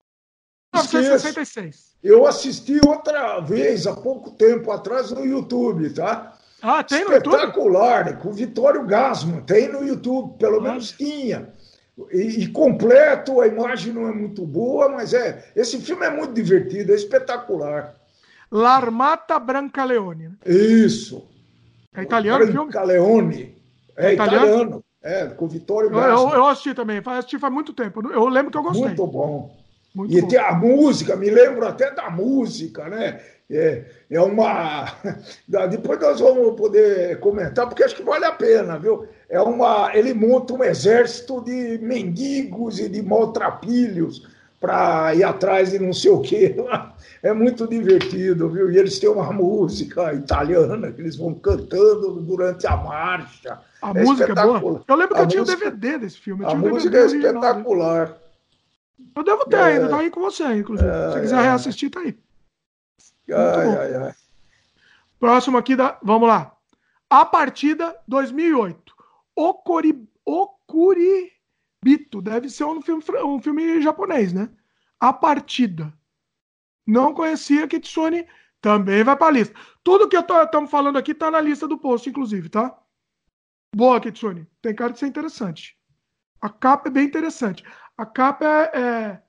1966. Eu assisti outra vez, há pouco tempo atrás, no YouTube, tá? Ah, tem no YouTube? Espetacular, com o Vitório Gasman. Tem no YouTube, pelo menos tinha. E, e, completo, a imagem não é muito boa, mas é. Esse filme é muito divertido, é espetacular. L'Armata Brancaleone. Né? Isso. É italiano o filme? Brancaleone. É, é italiano? italiano. É, com Vitório eu, eu, eu, assisti também, assisti faz muito tempo. Eu lembro que eu gostei. Muito bom. Muito e bom. tem a música, me lembro até da música, né? É, é uma. Depois nós vamos poder comentar, porque acho que vale a pena, viu? É uma. Ele monta um exército de mendigos e de maltrapilhos para ir atrás de não sei o quê. É muito divertido, viu? E eles têm uma música italiana que eles vão cantando durante a marcha. A é música é boa. Eu lembro que a eu tinha música, um DVD desse filme. a música é espetacular. Eu devo ter é... ainda, tá aí com você, inclusive. É... Se você quiser reassistir, tá aí. Ai, ai, ai. Próximo aqui, da... vamos lá. A Partida 2008. Okori... Okuribito. Deve ser um filme, um filme japonês, né? A Partida. Não conhecia Kitsune. Também vai para a lista. Tudo que estamos falando aqui está na lista do post, inclusive, tá? Boa, Kitsune. Tem cara de ser interessante. A capa é bem interessante. A capa é, é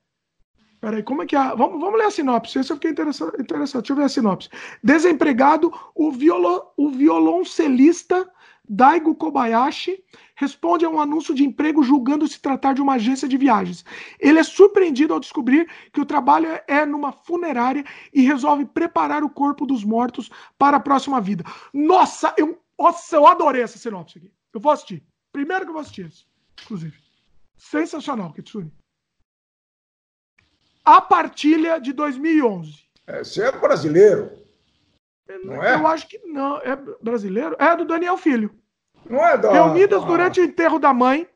Peraí, como é que é? Vamos, vamos ler a sinopse. Esse eu fiquei interessante. Deixa eu ver a sinopse. Desempregado, o, violo, o violoncelista Daigo Kobayashi responde a um anúncio de emprego julgando se tratar de uma agência de viagens. Ele é surpreendido ao descobrir que o trabalho é numa funerária e resolve preparar o corpo dos mortos para a próxima vida. Nossa, eu, nossa, eu adorei essa sinopse aqui. Eu vou assistir. Primeiro que eu vou assistir esse, inclusive. Sensacional, Kitsune. A Partilha de 2011. É, você é brasileiro? Não é? Eu acho que não. É brasileiro? É do Daniel Filho. Não é da. Reunidas durante o enterro da mãe,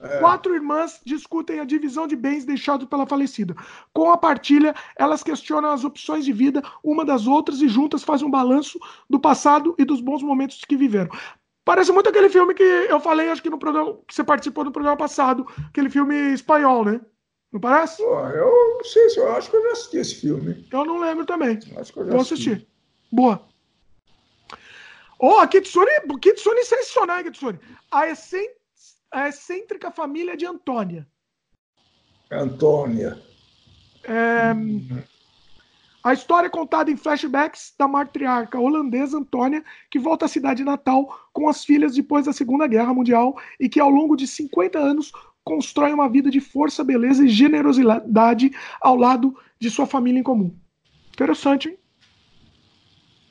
é. quatro irmãs discutem a divisão de bens deixados pela falecida. Com a partilha, elas questionam as opções de vida uma das outras e juntas fazem um balanço do passado e dos bons momentos que viveram. Parece muito aquele filme que eu falei, acho que no programa que você participou do programa passado, aquele filme espanhol, né? Não parece? Pô, eu não sei se eu acho que eu já assisti esse filme. Eu não lembro também. Acho que eu já Vou assisti. assistir. Boa. Oh, a Kitsune, Kitsune sensacional, Kitsune. A, excêntrica, a excêntrica família de Antônia. Antônia. É, a história é contada em flashbacks da matriarca holandesa Antônia, que volta à cidade natal com as filhas depois da Segunda Guerra Mundial e que, ao longo de 50 anos, constrói uma vida de força, beleza e generosidade ao lado de sua família em comum. Interessante, hein?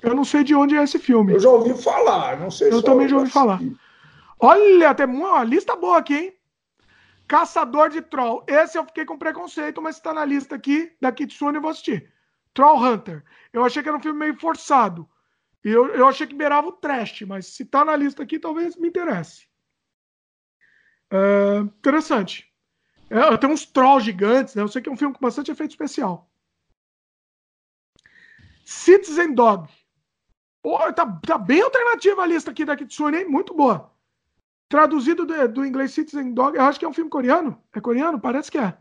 Eu não sei de onde é esse filme. Eu já ouvi falar, não sei Eu também já ouvi falar. Olha, tem uma lista boa aqui, hein? Caçador de Troll. Esse eu fiquei com preconceito, mas está na lista aqui da Kitsune e vou assistir. Troll Hunter. Eu achei que era um filme meio forçado. Eu, eu achei que beirava o trash, mas se tá na lista aqui, talvez me interesse. Uh, interessante. É, tem uns trolls gigantes, né? Eu sei que é um filme com bastante efeito especial. Citizen Dog. Oh, tá, tá, bem alternativa a lista aqui da Kitsune, hein? Muito boa. Traduzido do, do, inglês Citizen Dog, eu acho que é um filme coreano. É coreano? Parece que é.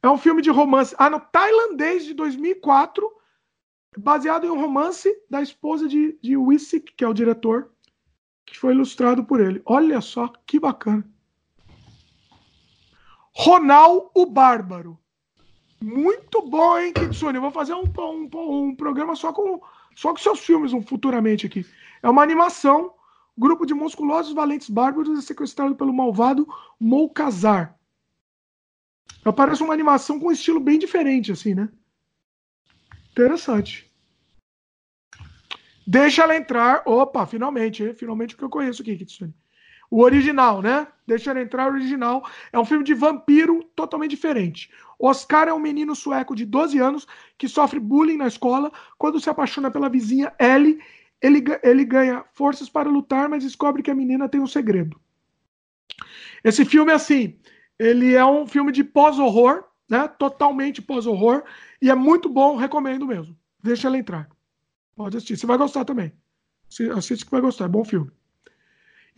É um filme de romance. Ah, no tailandês de 2004, baseado em um romance da esposa de, de Wisik, que é o diretor, que foi ilustrado por ele. Olha só que bacana. Ronal o Bárbaro. Muito bom, hein, Kitsune? Eu vou fazer um, um, um, programa só com, só com seus filmes um, futuramente aqui. É uma animação. Grupo de musculosos valentes bárbaros é sequestrado pelo malvado Moukazar. Parece uma animação com um estilo bem diferente, assim, né? Interessante. Deixa ela entrar. Opa, finalmente, finalmente o que eu conheço aqui, Kitsune. O original, né? Deixa ela entrar, o original. É um filme de vampiro totalmente diferente. Oscar é um menino sueco de 12 anos que sofre bullying na escola. Quando se apaixona pela vizinha Ellie, ele, ele ganha forças para lutar, mas descobre que a menina tem um segredo. Esse filme, assim, ele é um filme de pós-horror, né? Totalmente pós-horror. E é muito bom, recomendo mesmo. Deixa ela entrar. Pode assistir. Você vai gostar também. Assiste que vai gostar. É bom filme.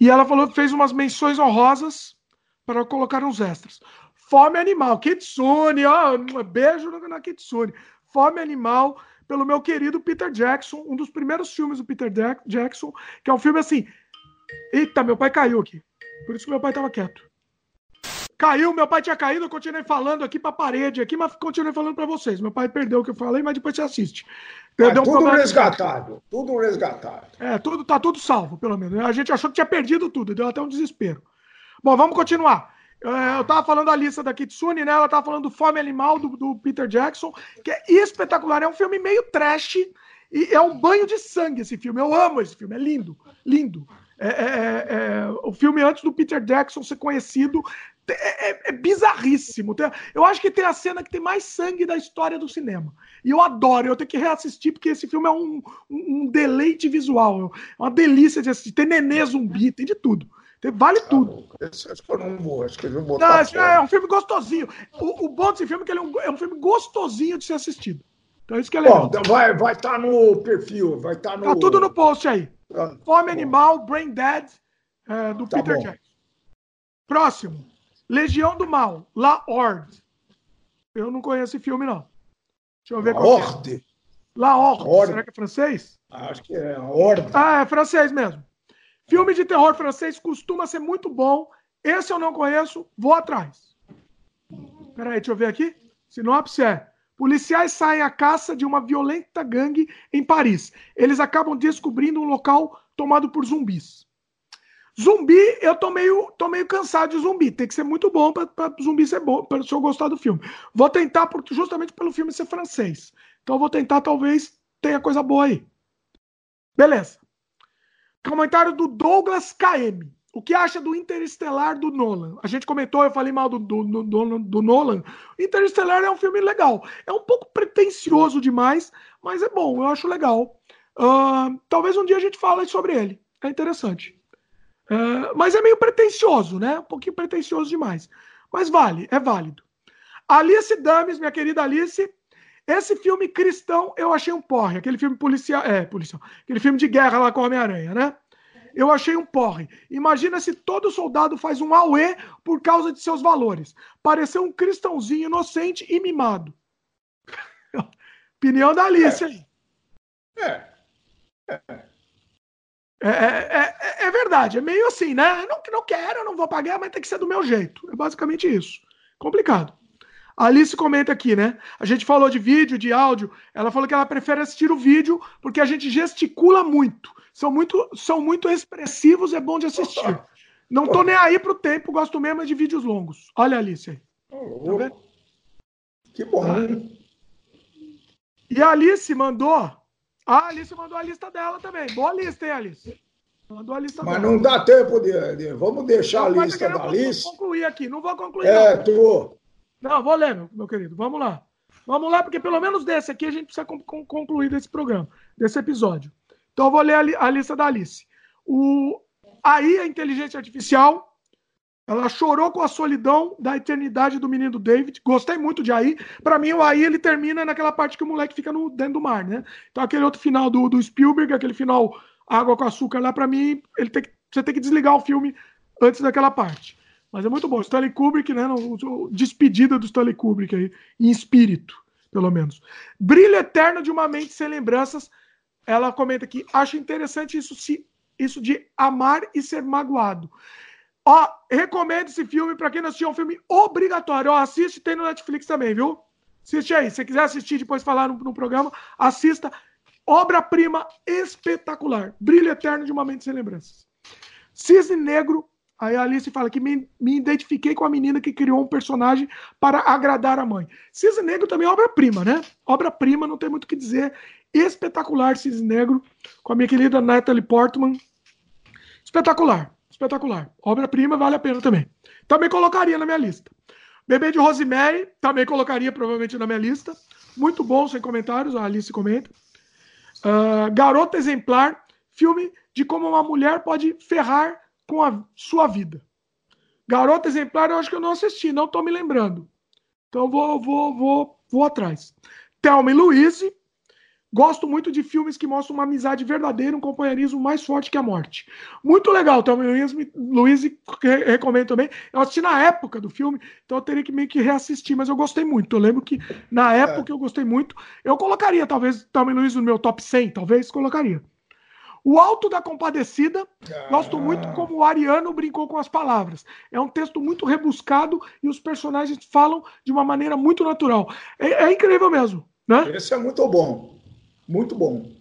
E ela falou fez umas menções honrosas para colocar uns extras. Fome Animal, Kitsune, ó, beijo na Kitsune. Fome Animal, pelo meu querido Peter Jackson, um dos primeiros filmes do Peter Jackson, que é um filme assim. Eita, meu pai caiu aqui. Por isso que meu pai estava quieto. Caiu, meu pai tinha caído, eu continuei falando aqui para a parede aqui, mas continuei falando para vocês. Meu pai perdeu o que eu falei, mas depois você assiste. É, um tudo resgatado, tudo resgatado. É, tudo, tá tudo salvo, pelo menos. A gente achou que tinha perdido tudo, deu até um desespero. Bom, vamos continuar. É, eu tava falando da lista da Kitsune, né? Ela tava falando do Fome Animal, do, do, Peter Jackson, que é espetacular. É um filme meio trash e é um banho de sangue esse filme. Eu amo esse filme, é lindo, lindo. É, é, é, é o filme antes do Peter Jackson ser conhecido é, é, é, bizarríssimo. Eu acho que tem a cena que tem mais sangue da história do cinema. E eu adoro, eu tenho que reassistir, porque esse filme é um, um, deleite visual. É uma delícia de assistir. Tem nenê zumbi, tem de tudo. Tem, vale tudo. esse, acho que eu não vou, acho que eu vou botar. Não, esse é um filme gostosinho. O, o bom desse filme é que ele é um, é um filme gostosinho de ser assistido. Então isso que é legal. Bom, então vai estar vai tá no perfil, vai estar tá no. Tá tudo no post aí. Ah, Fome Animal, Brain Dead, é, do tá Peter bom. Jackson. Próximo. Legião do Mal, La Horde. Eu não conheço esse filme, não. Deixa eu ver La qual é. Horde. É. La Horde. Será que é francês? Acho que é Horde. Ah, é francês mesmo. Filme de terror francês costuma ser muito bom. Esse eu não conheço, vou atrás. Peraí, deixa eu ver aqui. Sinopse é: policiais saem à caça de uma violenta gangue em Paris. Eles acabam descobrindo um local tomado por zumbis. Zumbi, eu tô meio, tô meio cansado de zumbi. Tem que ser muito bom para zumbi ser bom, para se eu gostar do filme. Vou tentar, por, justamente pelo filme ser francês. Então vou tentar, talvez tenha coisa boa aí. Beleza. Comentário do Douglas KM. O que acha do Interestelar do Nolan? A gente comentou, eu falei mal do, do, do, do Nolan. Interestelar é um filme legal. É um pouco pretencioso demais, mas é bom, eu acho legal. Uh, talvez um dia a gente fale sobre ele. É interessante. Uh, mas é meio pretencioso, né? Um pouquinho pretencioso demais. Mas vale, é válido. Alice Dames, minha querida Alice, esse filme cristão eu achei um porre. Aquele filme policial, é, policial. Aquele filme de guerra lá com Homem-Aranha, né? Eu achei um porre. Imagina se todo soldado faz um auê por causa de seus valores. Pareceu um cristãozinho inocente e mimado. Opinião da Alice aí. É. é. É, é, é, é, verdade, é meio assim, né? Não, não quero, não vou pagar, mas tem que ser do meu jeito. É basicamente isso. Complicado. A Alice comenta aqui, né? A gente falou de vídeo, de áudio. Ela falou que ela prefere assistir o vídeo porque a gente gesticula muito. São muito, são muito expressivos, é bom de assistir. Não tô nem aí pro tempo, gosto mesmo de vídeos longos. Olha a Alice aí. Tá vendo? Que bom. E a Alice mandou a Alice mandou a lista dela também. Boa lista, hein, Alice? Mandou a lista Mas dela. não dá tempo de, de, Vamos deixar não, a lista da Alice. Vou concluir aqui. Não vou concluir. É, não. tu. Não, vou ler, meu, meu querido. Vamos lá. Vamos lá, porque pelo menos desse aqui a gente precisa concluir desse programa, desse episódio. Então eu vou ler a, a lista da Alice. O, aí a inteligência artificial ela chorou com a solidão da eternidade do menino David. Gostei muito de Aí. Para mim, o Aí ele termina naquela parte que o moleque fica no, dentro do mar, né? Então, aquele outro final do, do Spielberg, aquele final água com açúcar lá, para mim, ele tem que, você tem que desligar o filme antes daquela parte. Mas é muito bom. Stanley Kubrick, né? Despedida do Stanley Kubrick aí, em espírito, pelo menos. Brilho eterno de uma mente sem lembranças. Ela comenta aqui: acho interessante isso, se, isso de amar e ser magoado. Ó, recomendo esse filme para quem não assistiu, é um filme obrigatório. Ó, assiste, tem no Netflix também, viu? Assiste aí. Se quiser assistir depois falar no, no programa, assista. Obra-prima espetacular. Brilho eterno de uma mente sem lembranças. Cisne Negro. Aí a Alice fala que me, me identifiquei com a menina que criou um personagem para agradar a mãe. Cisne Negro também é obra-prima, né? Obra-prima, não tem muito o que dizer. Espetacular Cisne Negro, com a minha querida Natalie Portman. Espetacular espetacular. Obra-prima, vale a pena também. Também colocaria na minha lista. Bebê de Rosemary, também colocaria provavelmente na minha lista. Muito bom, sem comentários, a Alice comenta. Uh, Garota Exemplar, filme de como uma mulher pode ferrar com a sua vida. Garota Exemplar, eu acho que eu não assisti, não estou me lembrando. Então vou, vou, vou, vou atrás. Thelma e Louise, Gosto muito de filmes que mostram uma amizade verdadeira, um companheirismo mais forte que a morte. Muito legal, então Luiz, Luiz recomendo também. Eu assisti na época do filme, então eu teria que meio que reassistir, mas eu gostei muito. Eu lembro que na é. época é. eu gostei muito. Eu colocaria, talvez, também Luiz no meu top 100, talvez colocaria. O Alto da Compadecida, ah. gosto muito como o Ariano brincou com as palavras. É um texto muito rebuscado e os personagens falam de uma maneira muito natural. É, é incrível mesmo. Né? Esse é muito bom. Muito bom.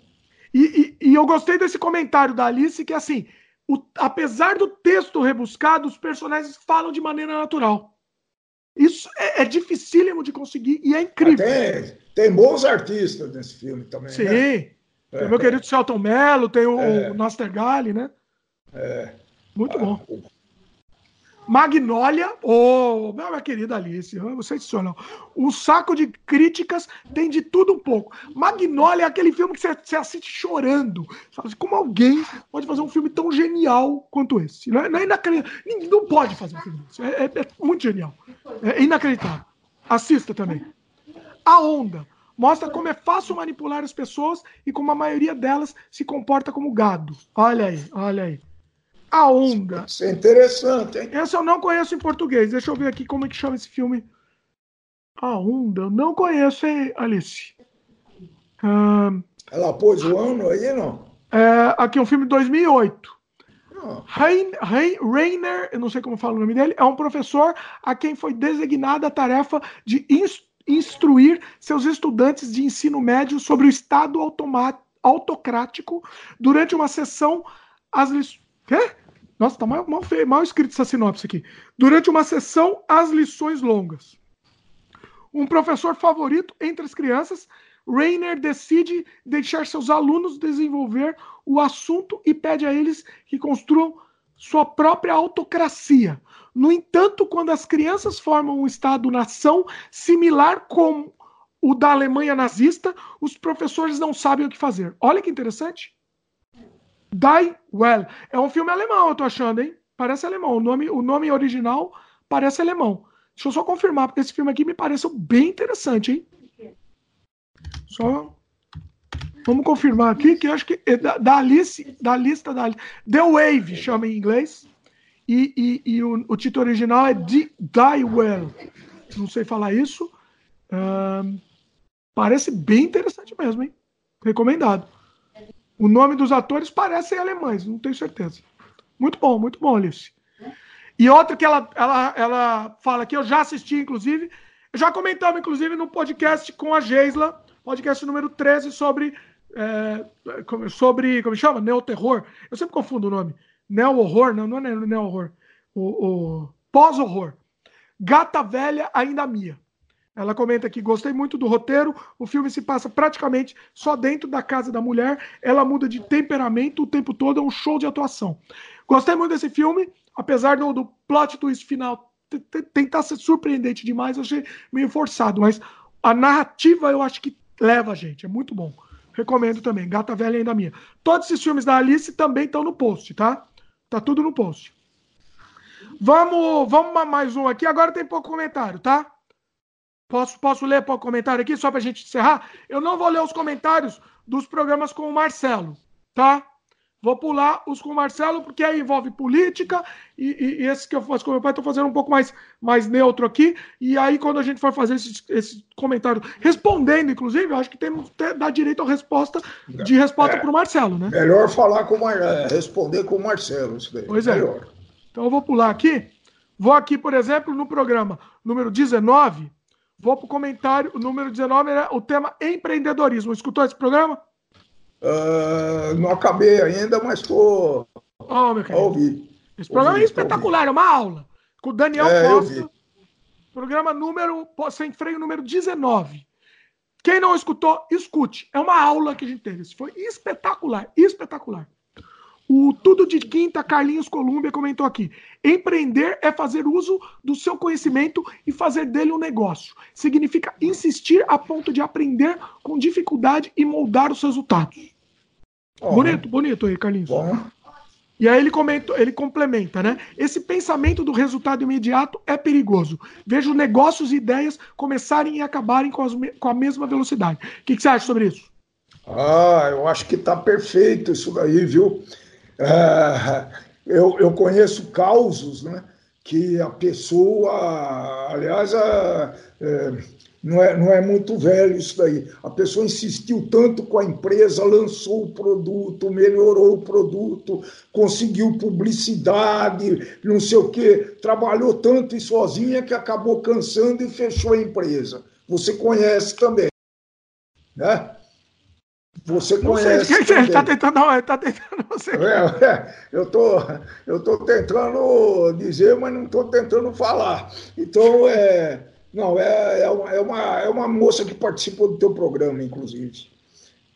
E, e, e, eu gostei desse comentário da Alice, que assim, o, apesar do texto rebuscado, os personagens falam de maneira natural. Isso é, é dificílimo de conseguir e é incrível. Tem, tem bons artistas nesse filme também. Sim. Né? Tem o meu querido Celton Mello, tem o, é. o Nastergali, né? É. Muito ah, bom. Magnólia, oh, minha querida Alice, sensacional. Um saco de críticas tem de tudo um pouco. Magnólia é aquele filme que você, você assiste chorando. Sabe? Como alguém pode fazer um filme tão genial quanto esse? Não é, não é inacreditável. Não pode fazer um filme desse. É, é, é muito genial. É inacreditável. Assista também. A Onda mostra como é fácil manipular as pessoas e como a maioria delas se comporta como gado. Olha aí, olha aí. A Onda. Isso é interessante, hein? Essa eu não conheço em português. Deixa eu ver aqui como é que chama esse filme. A Onda. Eu não conheço, hein, Alice? Ela pôs o ano aí, não? É, aqui é um filme de 2008. Rain, Rain, Rainer, eu não sei como fala o nome dele, é um professor a quem foi designada a tarefa de instruir seus estudantes de ensino médio sobre o Estado autocrático durante uma sessão. As Quê? Nossa, tá mal, mal, feio, mal escrito essa sinopse aqui. Durante uma sessão, as lições longas. Um professor favorito entre as crianças, Rainer decide deixar seus alunos desenvolver o assunto e pede a eles que construam sua própria autocracia. No entanto, quando as crianças formam um Estado-nação similar com o da Alemanha nazista, os professores não sabem o que fazer. Olha que interessante. Die Well. É um filme alemão, eu tô achando, hein? Parece alemão. O nome, o nome original parece alemão. Deixa eu só confirmar, porque esse filme aqui me pareceu bem interessante, hein? Só. Vamos confirmar aqui, que eu acho que é da, da, Alice, da lista da. The Wave chama em inglês. E, e, e o, o, título original é Die, Die Well. Não sei falar isso. Parece bem interessante mesmo, hein? Recomendado. O nome dos atores parecem alemães, não tenho certeza. Muito bom, muito bom, Alice. E outra que ela, ela, ela fala que eu já assisti, inclusive, já comentamos, inclusive, no podcast com a Geisla, podcast número 13, sobre. É, sobre. Como chama? Neo-terror. Eu sempre confundo o nome. Neo-horror, não, não é neo-horror. O, o pós-horror. Gata Velha Ainda Mia. Ela comenta que gostei muito do roteiro. O filme se passa praticamente só dentro da casa da mulher. Ela muda de temperamento o tempo todo, é um show de atuação. Gostei muito desse filme, apesar do, do plot twist final tentar ser surpreendente demais, achei meio forçado, mas a narrativa eu acho que leva a gente, é muito bom. Recomendo também, Gata Velha ainda minha. Todos esses filmes da Alice também estão no post, tá? Tá tudo no post. Vamos, vamos mais um aqui. Agora tem pouco comentário, tá? Posso, posso ler o comentário aqui, só para a gente encerrar? Eu não vou ler os comentários dos programas com o Marcelo, tá? Vou pular os com o Marcelo, porque aí envolve política, e, e, e esses que eu faço com o meu pai, estou fazendo um pouco mais, mais neutro aqui. E aí, quando a gente for fazer esses, esses comentários, respondendo, inclusive, eu acho que temos que dar direito a resposta de resposta é, para o Marcelo, né? Melhor falar com é, responder com o Marcelo, isso daí. Pois é. Melhor. Então eu vou pular aqui. Vou aqui, por exemplo, no programa número 19 Vou para o comentário, o número 19 é o tema empreendedorismo. Escutou esse programa? Uh, não acabei ainda, mas estou oh, meu ouvir. Esse programa ouvi, é espetacular, é uma aula. Com o Daniel é, Costa. Programa número, sem freio número 19. Quem não escutou, escute. É uma aula que a gente teve. Isso foi espetacular, espetacular. O Tudo de Quinta, Carlinhos Colúmbia, comentou aqui. Empreender é fazer uso do seu conhecimento e fazer dele um negócio. Significa insistir a ponto de aprender com dificuldade e moldar os resultados. Oh, bonito, bonito aí, Carlinhos. Bom. E aí ele comenta, ele complementa, né? Esse pensamento do resultado imediato é perigoso. Vejo negócios e ideias começarem e acabarem com, as, com a mesma velocidade. O que, que você acha sobre isso? Ah, eu acho que está perfeito isso daí, viu? É, eu, eu conheço causos né, que a pessoa, aliás, a, é, não, é, não é muito velho isso daí. A pessoa insistiu tanto com a empresa, lançou o produto, melhorou o produto, conseguiu publicidade, não sei o quê, trabalhou tanto e sozinha que acabou cansando e fechou a empresa. Você conhece também. Né? Você não conhece. Sei, ele está tentando, tá tentando você. É, é, eu tô, eu tô tentando dizer, mas não estou tentando falar. Então, é, não, é, é, uma, é, uma, é uma moça que participou do teu programa, inclusive.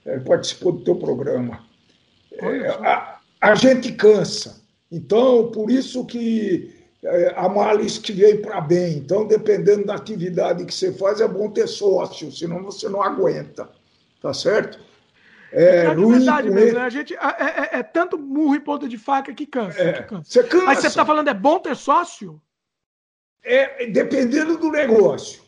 É, participou do teu programa. É, a, a, gente cansa. Então, por isso que é, a malice que vem para bem. Então, dependendo da atividade que você faz, é bom ter sócio, senão você não aguenta. Tá certo? É, é verdade mesmo, né? A gente, é, é, é, tanto murro e ponta de faca que cansa, é, que cansa. Você cansa. Mas você está falando, é bom ter sócio? É, dependendo do negócio.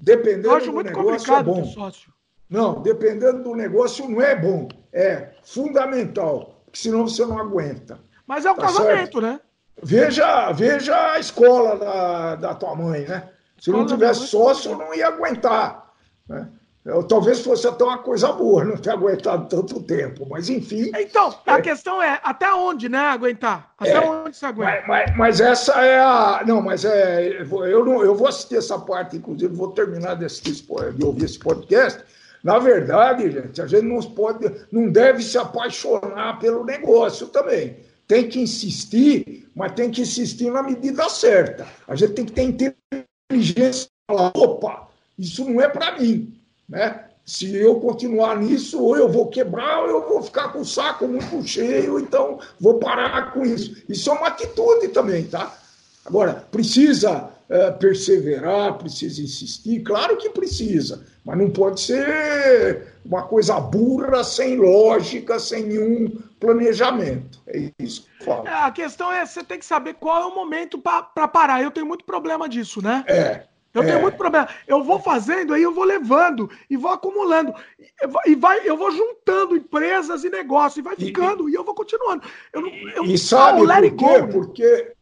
Dependendo Eu acho do muito negócio, é complicado é bom. ter sócio. Não, dependendo do negócio não é bom. É fundamental, porque senão você não aguenta. Mas é um tá casamento, certo? né? Veja, veja a escola da, da tua mãe, né? Se não tivesse sócio, não ia aguentar. Né? Eu, talvez fosse até uma coisa boa não ter aguentado tanto tempo, mas enfim. Então, a é... questão é até onde, né, aguentar? Até é, onde você aguenta? Mas, mas, mas, essa é a. Não, mas é. Eu, não, eu vou assistir essa parte, inclusive, vou terminar de, assistir, de ouvir esse podcast. Na verdade, gente, a gente não pode, não deve se apaixonar pelo negócio também. Tem que insistir, mas tem que insistir na medida certa. A gente tem que ter inteligência falar, opa, isso não é para mim. Né? Se eu continuar nisso, ou eu vou quebrar, ou eu vou ficar com o saco muito cheio, então vou parar com isso. Isso é uma atitude também, tá? Agora, precisa é, perseverar, precisa insistir, claro que precisa, mas não pode ser uma coisa burra, sem lógica, sem nenhum planejamento. É isso que eu falo. É, a questão é, você tem que saber qual é o momento para parar. Eu tenho muito problema disso, né? É. Eu é. tenho muito problema. Eu vou fazendo, aí eu vou levando e vou acumulando. E vai, eu vou juntando empresas e negócios, e vai ficando, e, e eu vou continuando. Eu, eu, e sabe por quê? Go? Porque.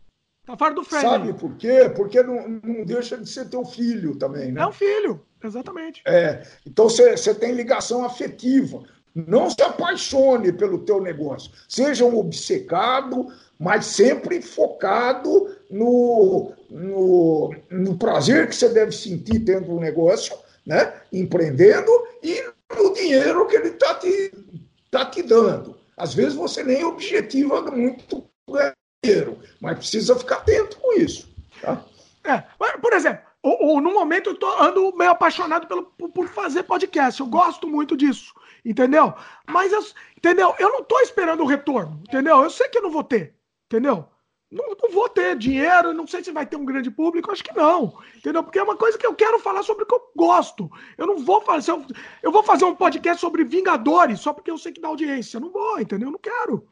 Tá fora do frame. Sabe por quê? Porque não, não deixa de ser teu filho também, né? É um filho, exatamente. É. Então você tem ligação afetiva. Não se apaixone pelo teu negócio. Seja um obcecado, mas sempre focado no, no, no prazer que você deve sentir dentro do negócio, né? empreendendo, e no dinheiro que ele está te, tá te dando. Às vezes você nem objetiva muito dinheiro, mas precisa ficar atento com isso. Tá? É, por exemplo, ou, no momento eu tô, ando meio apaixonado pelo, por, por, fazer podcast. Eu gosto muito disso, entendeu? Mas, eu, entendeu? Eu não tô esperando o retorno, entendeu? Eu sei que eu não vou ter, entendeu? Não, não, vou ter dinheiro, não sei se vai ter um grande público, acho que não. Entendeu? Porque é uma coisa que eu quero falar sobre o que eu gosto. Eu não vou fazer. Eu, eu vou fazer um podcast sobre Vingadores só porque eu sei que dá audiência. Eu não vou, entendeu? Eu não quero.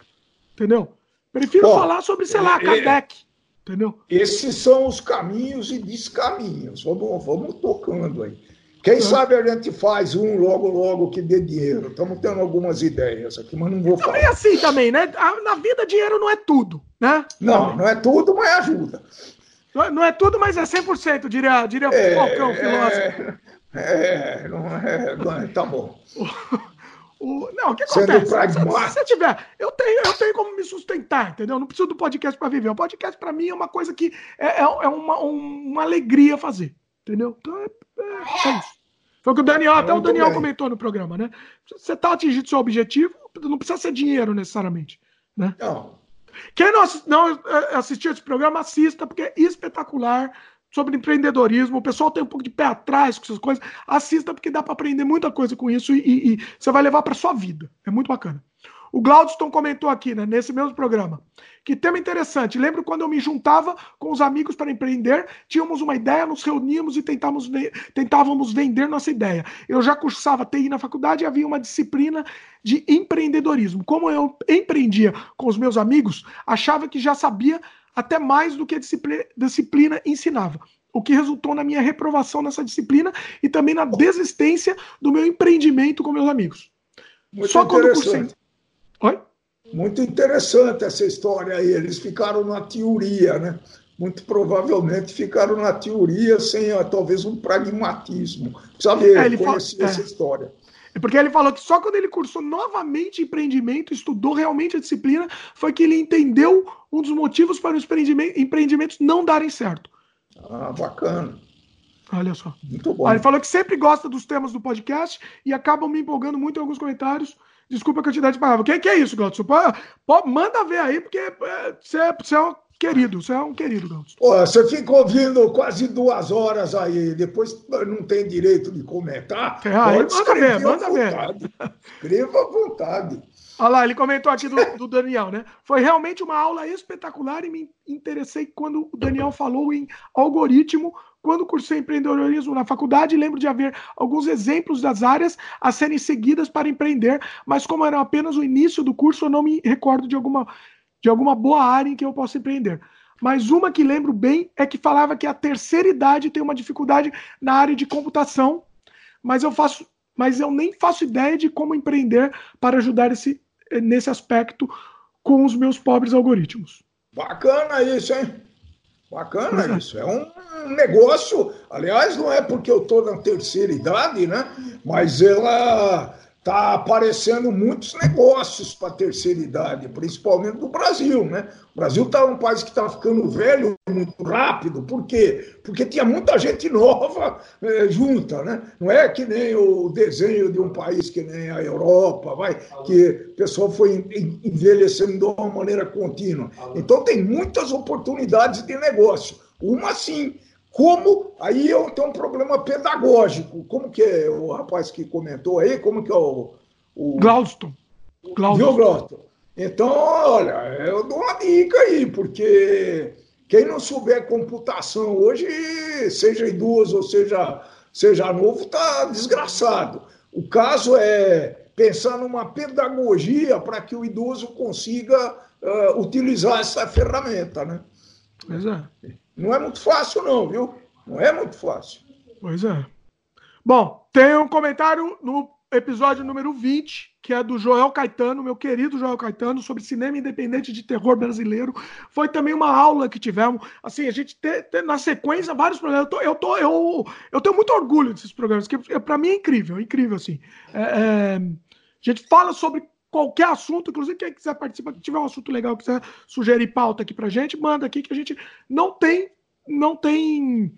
Entendeu? Prefiro falar sobre, sei lá, é, é, Kardec. Entendeu? Esses são os caminhos e descaminhos. Vamos, vamos tocando aí. Quem sabe a gente faz um logo, logo que dê dinheiro. Estamos tendo algumas ideias aqui, mas não vou falar. Também assim também, né? Na vida, dinheiro não é tudo, né? Não, não é tudo, mas ajuda. Não é, é tudo, mas é 100%, diria, diria é, Falcão, filósofo. É, é, não é, não é, tá bom. O, não, o que acontece? Se, se, tiver, eu tenho, eu tenho como me sustentar, entendeu? Não preciso do podcast para viver. O podcast para mim é uma coisa que é, é, é uma, uma alegria fazer, entendeu? Então é, é, é isso. Foi o que o Daniel, até o Daniel bem. comentou no programa, né? Você está atingindo seu objetivo, não precisa ser dinheiro necessariamente, né? Não. Quem não, não é, assistiu esse programa, assista, porque é espetacular sobre empreendedorismo. O pessoal tem um pouco de pé atrás com essas coisas. Assista, porque dá para aprender muita coisa com isso e, e você vai levar para sua vida. É muito bacana. O Glaudston comentou aqui, né, nesse mesmo programa, que tema interessante. Lembro quando eu me juntava com os amigos para empreender, tínhamos uma ideia, nos reuníamos e tentávamos, tentávamos vender nossa ideia. Eu já cursava TI na faculdade e havia uma disciplina de empreendedorismo. Como eu empreendia com os meus amigos, achava que já sabia até mais do que a disciplina, disciplina ensinava. O que resultou na minha reprovação nessa disciplina e também na desistência do meu empreendimento com meus amigos. Muito Só quando cursei. Oi? Muito interessante essa história aí. Eles ficaram na teoria, né? Muito provavelmente ficaram na teoria sem talvez um pragmatismo. Precisa ver, é, conhecer fala... essa é. história. É porque ele falou que só quando ele cursou novamente empreendimento, estudou realmente a disciplina, foi que ele entendeu um dos motivos para os empreendimentos não darem certo. Ah, bacana. Olha só. Muito bom. Ah, ele falou que sempre gosta dos temas do podcast e acabam me empolgando muito em alguns comentários. Desculpa a quantidade de palavras. O que, que é isso, Glaucio? manda ver aí, porque é, você, você é um querido, você é um querido, Glaucio. você fica ouvindo quase duas horas aí, depois não tem direito de comentar. É, aí, manda ver, manda ver. Escreva à vontade. Olha lá, ele comentou aqui do, do, Daniel, né? Foi realmente uma aula espetacular e me interessei quando o Daniel falou em algoritmo. Quando cursei empreendedorismo na faculdade, lembro de haver alguns exemplos das áreas a serem seguidas para empreender, mas como era apenas o início do curso, eu não me recordo de alguma, de alguma boa área em que eu possa empreender. Mas uma que lembro bem é que falava que a terceira idade tem uma dificuldade na área de computação, mas eu faço, mas eu nem faço ideia de como empreender para ajudar esse nesse aspecto com os meus pobres algoritmos. Bacana isso, hein? Bacana isso. É um negócio. Aliás, não é porque eu estou na terceira idade, né? Mas ela está aparecendo muitos negócios para a terceira idade, principalmente no Brasil, né? O Brasil está um país que está ficando velho muito rápido, por quê? Porque tinha muita gente nova é, junta, né? Não é que nem o desenho de um país que nem a Europa, vai, que o pessoal foi envelhecendo de uma maneira contínua. Então tem muitas oportunidades de negócio. Uma sim, como aí eu tenho um problema pedagógico. Como que é o rapaz que comentou aí? Como que é o. o... Glaudston. Glaudston. Então, olha, eu dou uma dica aí, porque quem não souber computação hoje, seja idoso ou seja, seja novo, está desgraçado. O caso é pensar numa pedagogia para que o idoso consiga uh, utilizar essa ferramenta, né? É. Não é muito fácil, não, viu? Não é muito fácil. Pois é. Bom, tem um comentário no episódio número 20, que é do Joel Caetano, meu querido Joel Caetano, sobre cinema independente de terror brasileiro. Foi também uma aula que tivemos. Assim, a gente tem, na sequência vários programas. Eu, tô, eu, tô, eu, eu tenho muito orgulho desses programas, que para mim é incrível, é incrível, assim. É, é, a gente fala sobre qualquer assunto, inclusive quem quiser participar, que tiver um assunto legal, quiser sugerir pauta aqui pra gente, manda aqui que a gente não tem, não tem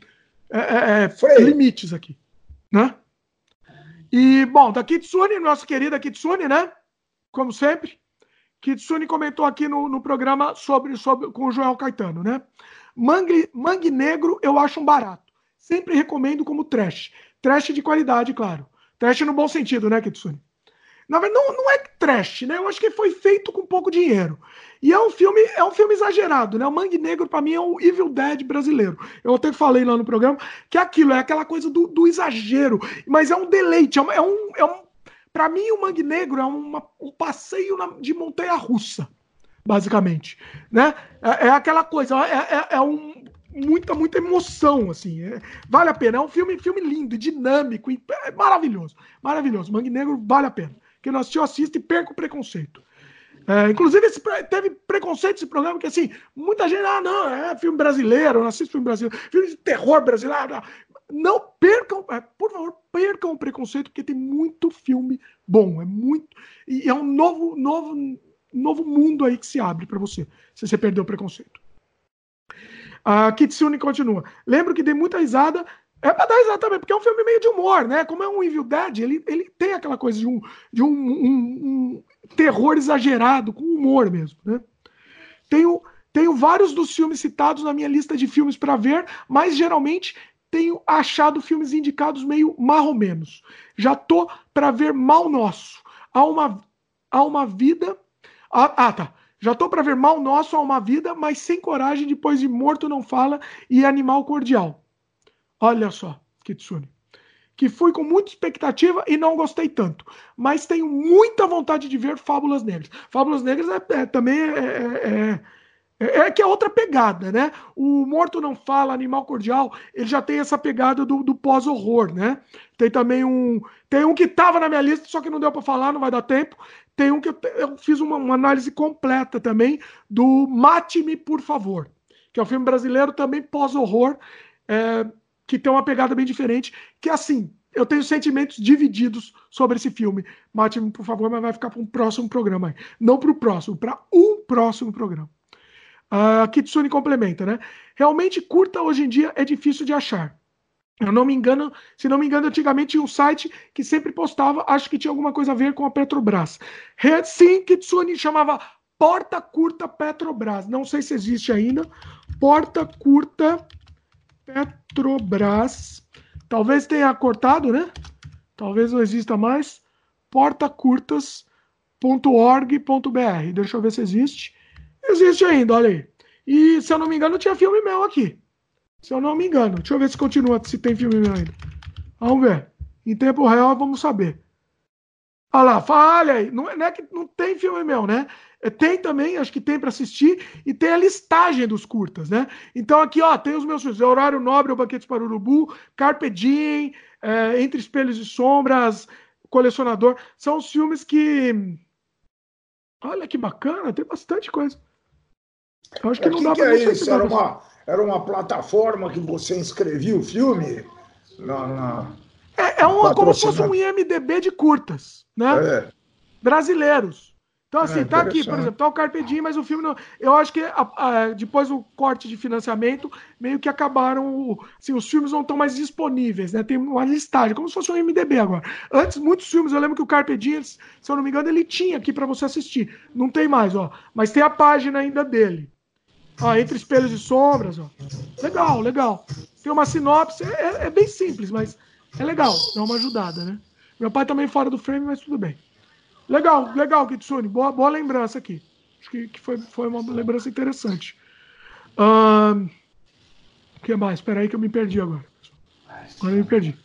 é, é, é limites aqui, né? E, bom, da Kitsune, nossa querida Kitsune, né? Como sempre. Kitsune comentou aqui no, no programa sobre, sobre com o Joel Caetano, né? Mangue, mangue negro eu acho um barato. Sempre recomendo como trash. Trash de qualidade, claro. Trash no bom sentido, né, Kitsune? Na verdade, não, não é trash, né? Eu acho que foi feito com pouco dinheiro. E é um filme, é um filme exagerado, né? O Mangue Negro, para mim, é o Evil Dead brasileiro. Eu até falei lá no programa que é aquilo, é aquela coisa do, do exagero, mas é um deleite, é um. É um, é um para mim, o Mangue Negro é uma, um passeio na, de montanha russa, basicamente. Né? É, é aquela coisa, é, é, é um, muita, muita emoção, assim. É, vale a pena. É um filme, filme lindo, dinâmico, é maravilhoso. Maravilhoso. Mangue Negro vale a pena. Quem não assistiu, assiste e perca o preconceito. É, inclusive, esse, teve preconceito esse programa, que assim, muita gente, ah, não, é filme brasileiro, não assiste filme brasileiro, filme de terror brasileiro. Ah, não percam, é, por favor, percam o preconceito, porque tem muito filme bom, é muito. E é um novo, novo, novo mundo aí que se abre para você, se você perdeu o preconceito. A Kitsune continua. Lembro que dei muita risada é pra dar risada também, porque é um filme meio de humor, né? Como é um Evil Dead, ele, ele tem aquela coisa de, um, de um, um, um terror exagerado, com humor mesmo, né? Tenho, tenho vários dos filmes citados na minha lista de filmes para ver, mas geralmente tenho achado filmes indicados meio marromenos. Já tô para ver Mal Nosso. Há uma, há uma vida. Ah, ah tá. Já tô para ver Mal Nosso há uma vida, mas sem coragem depois de Morto Não Fala e Animal Cordial. Olha só, Kitsune. Que fui com muita expectativa e não gostei tanto. Mas tenho muita vontade de ver Fábulas Negras. Fábulas Negras é, é também é, é, é, é, que é outra pegada, né? O Morto Não Fala, Animal Cordial, ele já tem essa pegada do, do pós-horror, né? Tem também um. Tem um que estava na minha lista, só que não deu para falar, não vai dar tempo. Tem um que eu, eu fiz uma, uma, análise completa também do Mate-me, por favor, que é um filme brasileiro também pós-horror. É, que tem uma pegada bem diferente, que assim, eu tenho sentimentos divididos sobre esse filme. Mate-me, por favor, mas vai ficar para um próximo programa aí. Não para o próximo, para um próximo programa. A uh, Kitsune complementa, né? Realmente curta hoje em dia é difícil de achar. Eu não me engano, se não me engano, antigamente tinha um site que sempre postava, acho que tinha alguma coisa a ver com a Petrobras. Sim, Kitsune chamava Porta Curta Petrobras. Não sei se existe ainda. Porta Curta Petrobras. Talvez tenha cortado, né? Talvez não exista mais. portacurtas.org.br. Deixa eu ver se existe. Existe ainda, olha aí. E se eu não me engano, tinha filme meu aqui. Se eu não me engano. Deixa eu ver se continua, se tem filme meu ainda. Vamos ver. Em tempo real, vamos saber. Olha lá, falha aí. Não, não é que não tem filme meu, né? É, tem também, acho que tem para assistir, e tem a listagem dos curtas, né? Então aqui, ó, tem os meus filmes. Horário Nobre, O Banquete para o Urubu, Carpe Diem, é, Entre Espelhos e Sombras, Colecionador. São os filmes que... Olha que bacana, tem bastante coisa. Eu acho que é, não que dá que pra é isso? Era uma, era uma plataforma que você inscrevia o filme na... na... É, é uma, como se fosse um IMDB de curtas, né? É. Brasileiros. Então, assim, é, tá aqui, por exemplo, tá o Carpe Diem, mas o filme não. Eu acho que a, a, depois do corte de financiamento, meio que acabaram. Assim, os filmes não estão mais disponíveis, né? Tem uma listagem, como se fosse um MDB agora. Antes, muitos filmes, eu lembro que o Carpe Diem, se eu não me engano, ele tinha aqui para você assistir. Não tem mais, ó. Mas tem a página ainda dele. Ó, Entre Espelhos e Sombras, ó. Legal, legal. Tem uma sinopse, é, é, é bem simples, mas é legal. Dá uma ajudada, né? Meu pai também fora do frame, mas tudo bem. Legal, legal, Kitsune. Boa, boa lembrança aqui. Acho que, que foi, foi uma lembrança interessante. O que mais? Espera aí que eu me perdi agora. Agora eu me perdi.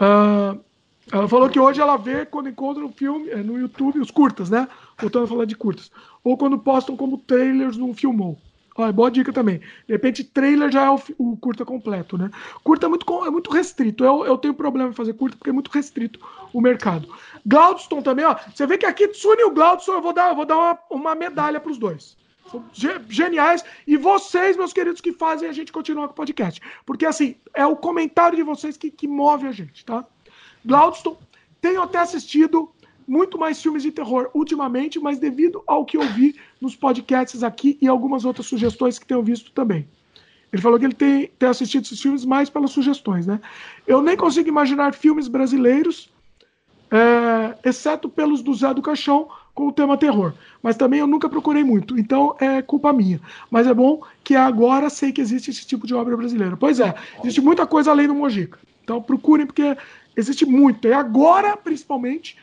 Uh, ela falou que hoje ela vê quando encontra um filme é, no YouTube, os curtas, né? Voltando a falar de curtas. Ou quando postam como trailers no Filmou. Ó, boa dica também. De repente, trailer já é o, o curta completo, né? Curta é muito, é muito restrito. Eu, eu tenho problema em fazer curta porque é muito restrito o mercado. Glaudston também, ó. Você vê que aqui Tsune e o Glaudston eu vou dar, eu vou dar uma, uma medalha para os dois. Geniais. E vocês, meus queridos, que fazem a gente continuar com o podcast. Porque, assim, é o comentário de vocês que, que move a gente, tá? Glaudston, tenho até assistido muito mais filmes de terror ultimamente, mas devido ao que eu vi nos podcasts aqui e algumas outras sugestões que tenho visto também. Ele falou que ele tem, tem assistido esses filmes mais pelas sugestões, né? Eu nem consigo imaginar filmes brasileiros, é, exceto pelos do Zé do Caixão, com o tema terror. Mas também eu nunca procurei muito, então é culpa minha. Mas é bom que agora sei que existe esse tipo de obra brasileira. Pois é, existe muita coisa além do Mojica. Então procurem, porque existe muito. E agora, principalmente,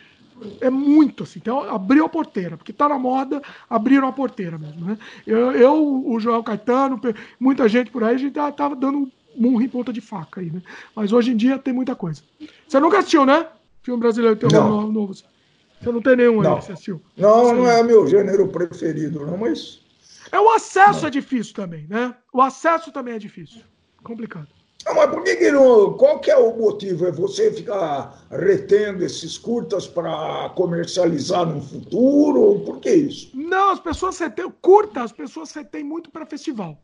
é muito assim. Então, abriu a porteira, porque tá na moda, abriram a porteira mesmo, né? Eu, eu o Joel Caetano, muita gente por aí, a gente tava dando murro em ponta de faca aí, né? Mas hoje em dia tem muita coisa. Você nunca assistiu, né? Filme brasileiro terror novo, novo. Você não tem nenhum não. aí que você assistiu? Não, não é meu gênero preferido, não, mas. É o acesso não. é difícil também, né? O acesso também é difícil. Complicado. Não, mas por que, que não. Qual que é o motivo? É você ficar retendo esses curtas para comercializar no futuro? Por que isso? Não, as pessoas retêm. Curta, as pessoas retêm muito para festival.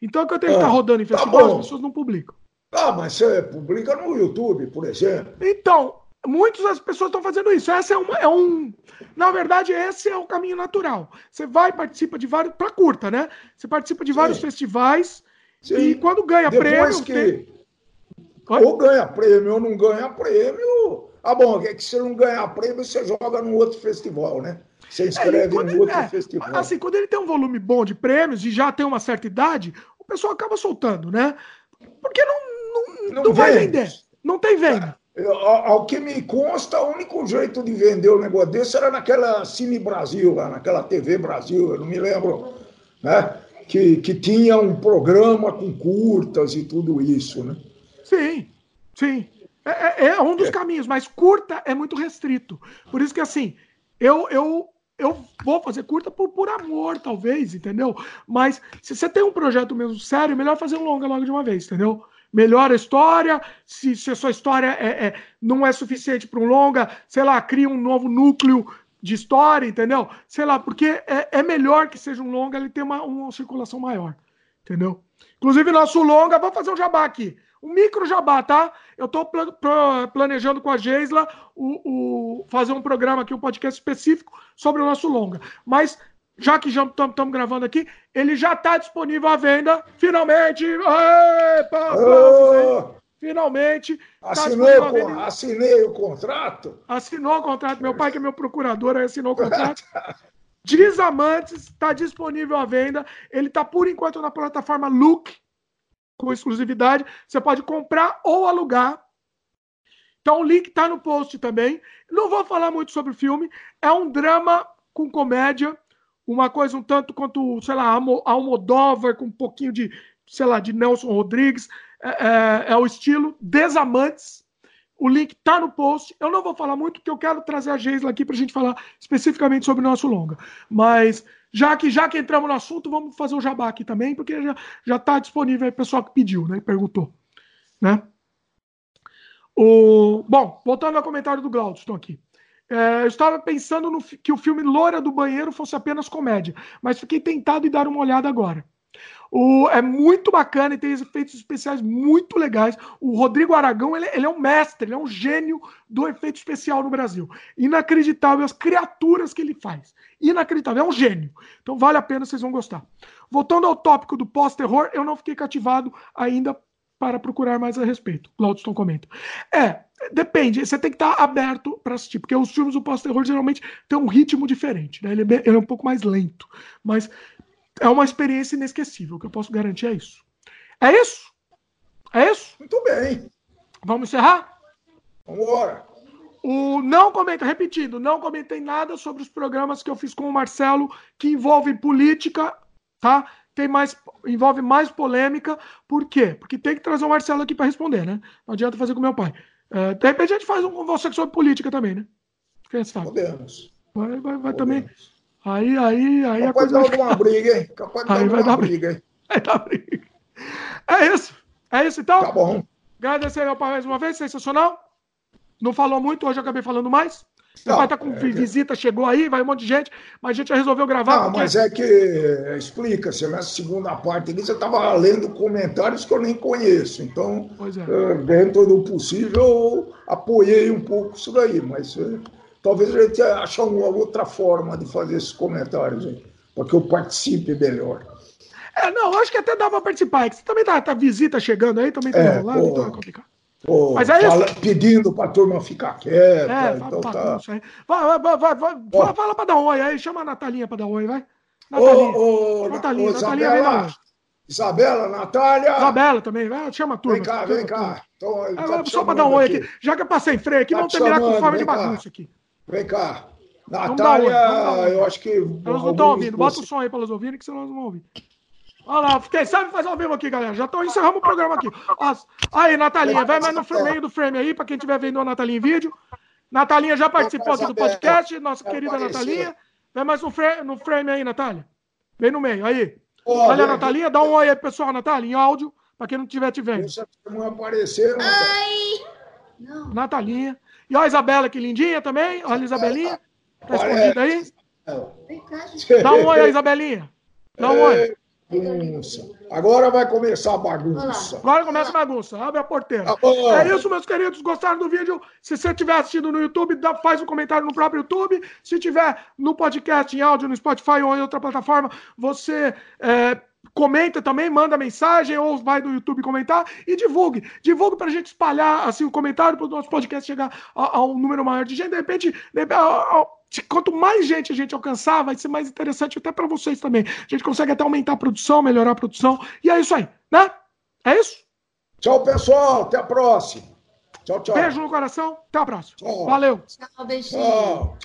Então, que eu tenho que estar tá rodando em tá festival, tá as pessoas não publicam. Ah, mas você publica no YouTube, por exemplo. Então, muitas das pessoas estão fazendo isso. Essa é, uma, é um. Na verdade, esse é o caminho natural. Você vai, participa de vários. Para curta, né? Você participa de vários Sim. festivais Sim. E quando ganha Depois prêmio. Que... Tem... Ou ganha prêmio ou não ganha prêmio. Ah, bom, é que se não ganhar prêmio, você joga num outro festival, né? Você é, em outro é, festival. Assim, quando ele tem um volume bom de prêmios e já tem uma certa idade, o pessoal acaba soltando, né? Porque não, não, não, não vai vender. Não tem venda. É, ao que me consta, o único jeito de vender o negócio desse era naquela Cine Brasil, lá, naquela TV Brasil, eu não me lembro, né? Que, que tinha um programa com curtas e tudo isso, né? Sim, sim. É, é, é um dos é. caminhos, mas curta é muito restrito. Por isso que, assim, eu, eu, eu vou fazer curta por, por amor, talvez, entendeu? Mas se você tem um projeto mesmo sério, melhor fazer um longa logo de uma vez, entendeu? Melhora a história, se, se a sua história é, é não é suficiente para um longa, sei lá, cria um novo núcleo de história, entendeu? Sei lá, porque é, é melhor que seja um longa, ele ter uma, uma circulação maior, entendeu? Inclusive, nosso longa, vou fazer um jabá aqui. Um micro jabá, tá? Eu tô pl planejando com a Geisla o, o, fazer um programa aqui, um podcast específico sobre o nosso longa. Mas já que já estamos gravando aqui, ele já está disponível à venda. Finalmente! Epa, oh! Finalmente! Assinei, tá o, assinei o contrato? Assinou o contrato. Meu pai, que é meu procurador, assinou o contrato. Desamantes está disponível à venda. Ele está, por enquanto, na plataforma Look, com exclusividade. Você pode comprar ou alugar. Então o link está no post também. Não vou falar muito sobre o filme. É um drama com comédia. Uma coisa um tanto quanto, sei lá, Almodóvar, com um pouquinho de, sei lá, de Nelson Rodrigues. É, é, é o estilo Desamantes. O link está no post. Eu não vou falar muito, porque eu quero trazer a Geisla aqui para a gente falar especificamente sobre o nosso longa. Mas já que já que entramos no assunto, vamos fazer o jabá aqui também, porque já já está disponível aí o pessoal que pediu, né? Perguntou, né? O bom, voltando ao comentário do Glaudston aqui. É, eu estava pensando no, que o filme Loura do Banheiro fosse apenas comédia, mas fiquei tentado em dar uma olhada agora. O, é muito bacana e tem efeitos especiais muito legais. O Rodrigo Aragão ele, ele, é um mestre, ele é um gênio do efeito especial no Brasil. Inacreditável as criaturas que ele faz. Inacreditável, é um gênio. Então vale a pena, vocês vão gostar. Voltando ao tópico do pós-terror, eu não fiquei cativado ainda para procurar mais a respeito. Glaudston comenta. É, depende, você tem que estar aberto para assistir, porque os filmes do pós-terror geralmente têm um ritmo diferente, né? Ele é, ele é um pouco mais lento. Mas é uma experiência inesquecível, o que eu posso garantir é isso. É isso? É isso? Muito bem. Vamos encerrar? Vamos embora. O não comenta, repetindo, não comentei nada sobre os programas que eu fiz com o Marcelo que envolvem política, tá? Tem mais envolve mais polêmica. Por quê? Porque tem que trazer o Marcelo aqui para responder, né? Não adianta fazer com meu pai. É, de repente a gente faz um com você sobre política também, né? Quem sabe? Podemos. Vai, vai, vai também. Aí, aí, aí Capaz a coisa. dar uma briga, hein? Capaz de aí dar uma briga, hein? Vai dar briga. É isso. É isso então? Tá bom. Agradecer ao pai mais uma vez, sensacional. Não falou muito, hoje eu acabei falando mais. Meu pai tá com é, visita, chegou aí, vai um monte de gente, mas a gente já resolveu gravar. Não, porque... mas é que explica-se, nessa segunda parte ali você estava lendo comentários que eu nem conheço. Então, é. dentro do possível, apoiei um pouco isso daí, mas é, talvez a gente ache uma outra forma de fazer esses comentários aí, para que eu participe melhor. É, não, acho que até dá para participar. É você também tá, tá visita chegando aí, também tá é, rolando, então é complicado. Pô, Mas é fala, isso. Pedindo para a turma ficar quieta. É, então tá. Vai, vai, vai, vai, fala para dar um oi aí, chama a Natalinha para dar um oi, vai. Natalinha. Ô, ô, Natalinha, ô, Natalinha vem dar oi. Isabela, Natália. Isabela também, vai, chama a turma. Vem cá, vem cá. Então, é, tá só para dar um oi aqui. aqui. Já que eu passei em freio aqui, tá vamos terminar chamando, com forma de bagunça aqui. Vem cá. Natália, eu acho que. Elas não estão ouvindo. Bota o som aí para elas ouvirem, que senão elas não vão ouvir. Olha lá, quem sabe faz ao vivo aqui, galera. Já estão encerrando o programa aqui. Aí, Natalinha, vai mais no meio do frame aí, para quem estiver vendo a Natalinha em vídeo. Natalinha já participou aqui do podcast, nossa querida Natalinha. Vai mais no frame, no frame aí, Natália. Vem no meio, aí. Olha a Natalinha, dá um oi aí, pessoal, Natália, em áudio, para quem não estiver te vendo. Não aparecer, Oi! Natalinha. E olha a Isabela, que lindinha também. Olha a Isabelinha. Tá escondida aí? Dá um oi Isabelinha. Dá um oi. Bagunça. Agora vai começar a bagunça. Agora começa a bagunça. Abre a porteira. Tá é isso, meus queridos. Gostaram do vídeo? Se você estiver assistindo no YouTube, dá, faz um comentário no próprio YouTube. Se tiver no podcast, em áudio, no Spotify ou em outra plataforma, você é, comenta também, manda mensagem ou vai no YouTube comentar e divulgue. Divulgue para a gente espalhar assim, o comentário para o nosso podcast chegar a, a, um número maior de gente. De repente, de repente a, quanto mais gente a gente alcançar, vai ser mais interessante até para vocês também. A gente consegue até aumentar a produção, melhorar a produção. E é isso aí, né? É isso? Tchau, pessoal. Até a próxima. Tchau, tchau. Beijo no coração. Até a próxima. Tchau. Valeu. Tchau, beijinho. Tchau.